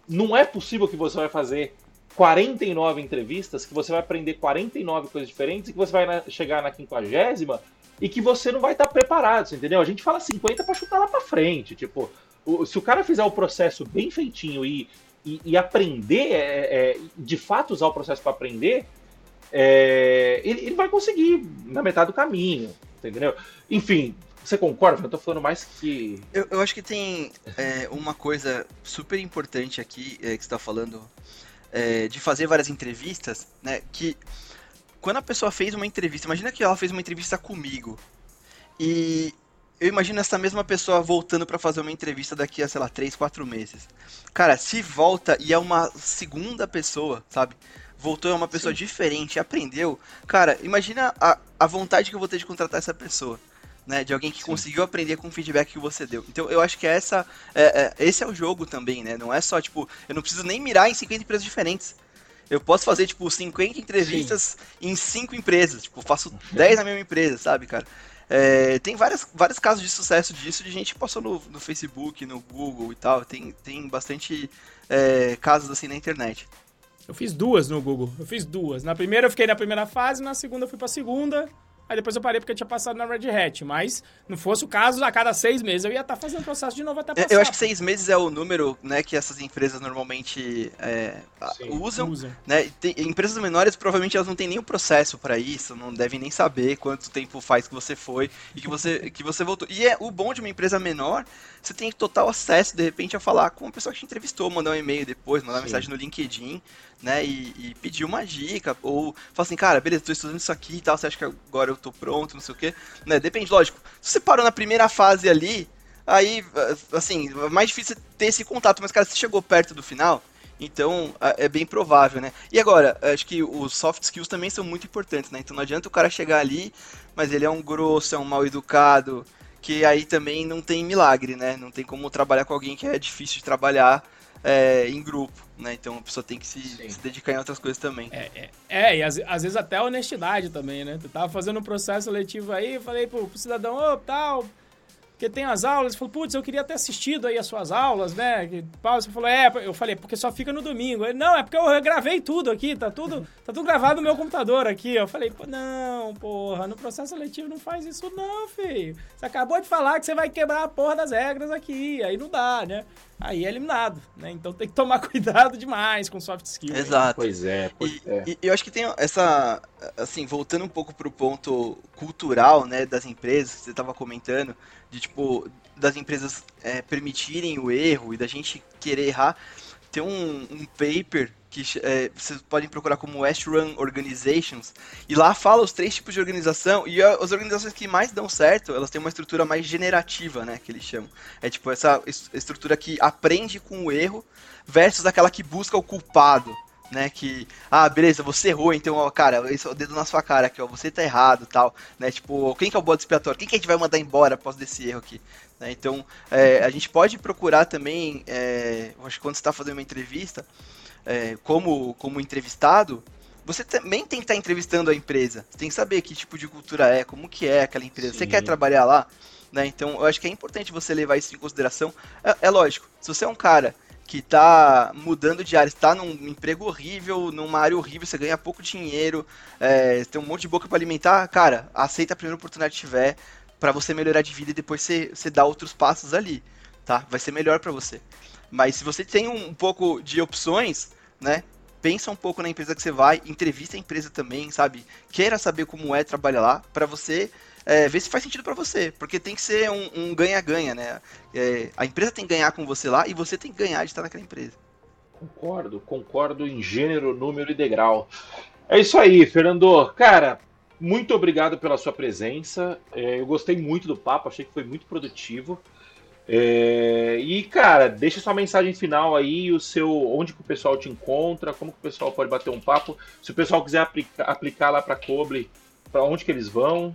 não é possível que você vai fazer 49 entrevistas, que você vai aprender 49 coisas diferentes e que você vai na, chegar na quinquagésima e que você não vai estar preparado, você entendeu? A gente fala 50 para chutar lá para frente, tipo, se o cara fizer o processo bem feitinho e e, e aprender, é, é, de fato usar o processo para aprender, é, ele, ele, vai conseguir na metade do caminho, entendeu? Enfim, você concorda? Eu tô falando mais que. Eu, eu acho que tem é, uma coisa super importante aqui é, que você tá falando é, de fazer várias entrevistas, né? Que quando a pessoa fez uma entrevista, imagina que ela fez uma entrevista comigo. E eu imagino essa mesma pessoa voltando para fazer uma entrevista daqui a, sei lá, 3, 4 meses. Cara, se volta e é uma segunda pessoa, sabe? Voltou é uma pessoa Sim. diferente, aprendeu. Cara, imagina a, a vontade que eu vou ter de contratar essa pessoa. Né, de alguém que Sim. conseguiu aprender com o feedback que você deu. Então eu acho que essa, é, é, esse é o jogo também, né? Não é só, tipo, eu não preciso nem mirar em 50 empresas diferentes. Eu posso fazer, tipo, 50 entrevistas Sim. em 5 empresas. Tipo, faço 10 na mesma empresa, sabe, cara? É, tem várias, vários casos de sucesso disso, de gente que passou no, no Facebook, no Google e tal. Tem, tem bastante é, casos assim na internet. Eu fiz duas no Google. Eu fiz duas. Na primeira eu fiquei na primeira fase, na segunda eu fui pra segunda. Aí depois eu parei porque eu tinha passado na Red Hat. Mas não fosse o caso, a cada seis meses eu ia estar tá fazendo processo de novo até passar. Eu acho que seis meses é o número né, que essas empresas normalmente é, usam. usam. Né? Tem, empresas menores provavelmente elas não têm o processo para isso, não devem nem saber quanto tempo faz que você foi e que você, que você voltou. E é o bom de uma empresa menor, você tem total acesso, de repente, a falar com uma pessoa que te entrevistou, mandar um e-mail depois, mandar uma mensagem no LinkedIn né, e, e, pedir uma dica, ou falar assim, cara, beleza, tô estudando isso aqui e tal, você acha que agora eu tô pronto, não sei o quê, né, depende, lógico, se você parou na primeira fase ali, aí, assim, é mais difícil ter esse contato, mas, cara, você chegou perto do final, então é bem provável, né? E agora, acho que os soft skills também são muito importantes, né? Então não adianta o cara chegar ali, mas ele é um grosso, é um mal educado, que aí também não tem milagre, né? Não tem como trabalhar com alguém que é difícil de trabalhar é, em grupo, né? Então a pessoa tem que se, se dedicar em outras coisas também. É, é, é e às, às, vezes até a honestidade também, né? Tu tava fazendo um processo seletivo aí, falei pro, pro cidadão, ô, oh, tal, porque tem as aulas, ele falou, putz, eu queria ter assistido aí as suas aulas, né? Que, você falou, é, eu falei, porque só fica no domingo. Ele, não, é porque eu gravei tudo aqui, tá tudo, tá tudo gravado no meu computador aqui. Eu falei, pô, não, porra, no processo seletivo não faz isso não, filho. Você acabou de falar que você vai quebrar a porra das regras aqui, aí não dá, né? aí é eliminado, né? Então tem que tomar cuidado demais com soft skills. Exato. Pois é, pois E, é. e eu acho que tem essa, assim, voltando um pouco pro ponto cultural, né, das empresas, que você estava comentando, de tipo, das empresas é, permitirem o erro e da gente querer errar, tem um, um paper que é, vocês podem procurar como West Run Organizations, e lá fala os três tipos de organização, e as organizações que mais dão certo, elas têm uma estrutura mais generativa, né, que eles chamam. É tipo essa es- estrutura que aprende com o erro versus aquela que busca o culpado, né, que, ah, beleza, você errou, então, ó, cara, esse é o dedo na sua cara aqui, ó, você tá errado, tal, né, tipo, quem que é o bode expiatório? Quem que a gente vai mandar embora após desse erro aqui? Né, então, é, a gente pode procurar também, é, acho que quando você tá fazendo uma entrevista, é, como, como entrevistado, você também tem que estar entrevistando a empresa. Você tem que saber que tipo de cultura é, como que é aquela empresa. Você Sim. quer trabalhar lá? Né? Então, eu acho que é importante você levar isso em consideração. É, é lógico, se você é um cara que está mudando de área, está num emprego horrível, numa área horrível, você ganha pouco dinheiro, é, tem um monte de boca para alimentar, cara, aceita a primeira oportunidade que tiver para você melhorar de vida e depois você, você dá outros passos ali, tá? Vai ser melhor para você. Mas se você tem um, um pouco de opções, né? Pensa um pouco na empresa que você vai, entrevista a empresa também, sabe? Queira saber como é trabalhar lá, para você é, ver se faz sentido para você, porque tem que ser um ganha-ganha, né? É, a empresa tem que ganhar com você lá e você tem que ganhar de estar naquela empresa. Concordo, concordo em gênero, número e degrau. É isso aí, Fernando. Cara, muito obrigado pela sua presença. É, eu gostei muito do papo, achei que foi muito produtivo. É, e, cara, deixa sua mensagem final aí, o seu, onde que o pessoal te encontra, como que o pessoal pode bater um papo. Se o pessoal quiser aplicar, aplicar lá para Coble, para onde que eles vão?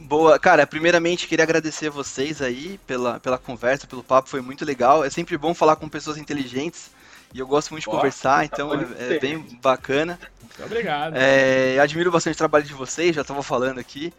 Boa, cara, primeiramente queria agradecer a vocês aí pela, pela conversa, pelo papo, foi muito legal. É sempre bom falar com pessoas inteligentes e eu gosto muito de Ó, conversar, então pode é, é bem bacana. Muito obrigado. É, admiro bastante o trabalho de vocês, já estava falando aqui.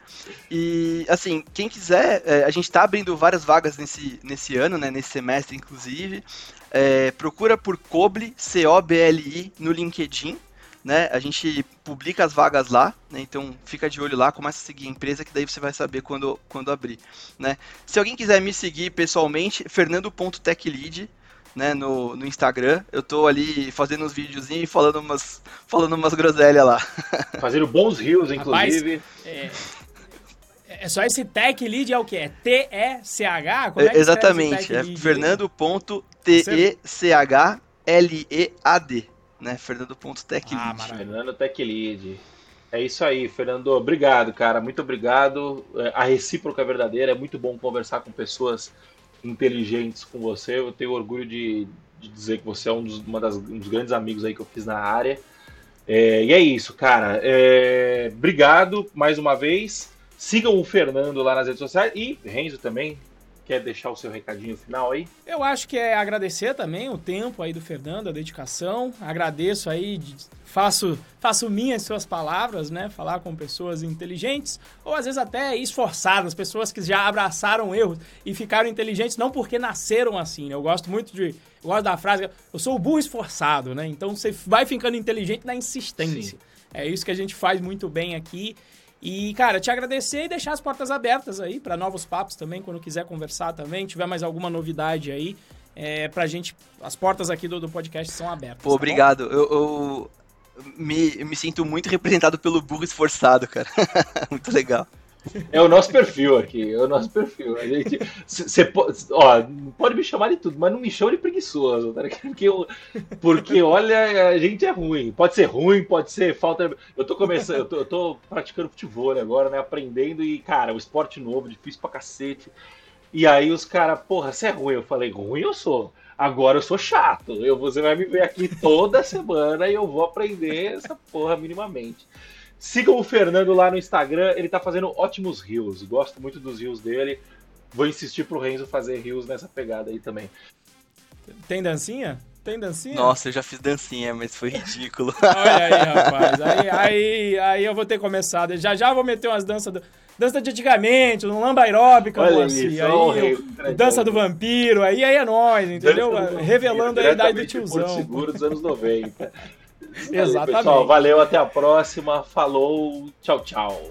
E, assim, quem quiser, é, a gente está abrindo várias vagas nesse, nesse ano, né, nesse semestre, inclusive. É, procura por Coble, C-O-B-L-I, no LinkedIn. Né, a gente publica as vagas lá, né, então fica de olho lá, começa a seguir a empresa que daí você vai saber quando, quando abrir. Né. Se alguém quiser me seguir pessoalmente, fernando.techlead, né, no, no Instagram, eu tô ali fazendo uns videozinhos e falando umas, falando umas groselhas lá. Fazendo bons rios, inclusive. É, é só esse tech lead é o quê? É T-E-C-H? É que Exatamente, escreve é tech lead? fernando.techlead, né? Fernando.techlead. Ah. Fernando Tech Lead. É isso aí, Fernando. Obrigado, cara. Muito obrigado. É, A recíproca é verdadeira. É muito bom conversar com pessoas inteligentes com você. Eu tenho orgulho de, de dizer que você é um dos, uma das, um dos grandes amigos aí que eu fiz na área. É, e é isso, cara. É, obrigado mais uma vez. Sigam o Fernando lá nas redes sociais e Renzo também. Quer deixar o seu recadinho final aí? Eu acho que é agradecer também o tempo aí do Fernando, a dedicação. Agradeço aí, faço, faço minhas suas palavras, né? Falar com pessoas inteligentes, ou às vezes até esforçadas, pessoas que já abraçaram erros e ficaram inteligentes, não porque nasceram assim, né? Eu gosto muito de. Eu gosto da frase, eu sou o burro esforçado, né? Então você vai ficando inteligente na insistência. Sim. É isso que a gente faz muito bem aqui. E, cara, te agradecer e deixar as portas abertas aí para novos papos também, quando quiser conversar também, tiver mais alguma novidade aí, é, pra gente. As portas aqui do, do podcast são abertas. tá Pô, bom? obrigado. Eu, eu me, eu me sinto muito representado pelo burro esforçado, cara. muito legal. É o nosso perfil aqui, é o nosso perfil. A gente, você pode, ó, pode me chamar de tudo, mas não me chama de preguiçoso, tá? Porque, eu- porque olha, a gente é ruim. Pode ser ruim, pode ser falta. Eu tô começando, eu tô, eu tô praticando futebol agora, né? Aprendendo e, cara, o esporte novo, difícil pra cacete. E aí os caras, porra, você é ruim. Eu falei, ruim eu sou. Agora eu sou chato. Eu, você vai me ver aqui toda semana e eu vou aprender essa porra minimamente. Sigam o Fernando lá no Instagram, ele tá fazendo ótimos rios. Gosto muito dos rios dele. Vou insistir pro Renzo fazer rios nessa pegada aí também. Tem dancinha? Tem dancinha? Nossa, eu já fiz dancinha, mas foi ridículo. Olha aí, rapaz. Aí, aí, aí eu vou ter começado. Já já vou meter umas danças. Do... Dança de antigamente, um lamba aeróbica, Olha Moacir. isso, aí, o rei, dança do vampiro, aí, aí é nóis, entendeu? Dança do Vampiro, Revelando a idade do de Porto tiozão. Seguro dos anos 90. Exatamente. Pessoal, valeu, até a próxima. Falou, tchau, tchau.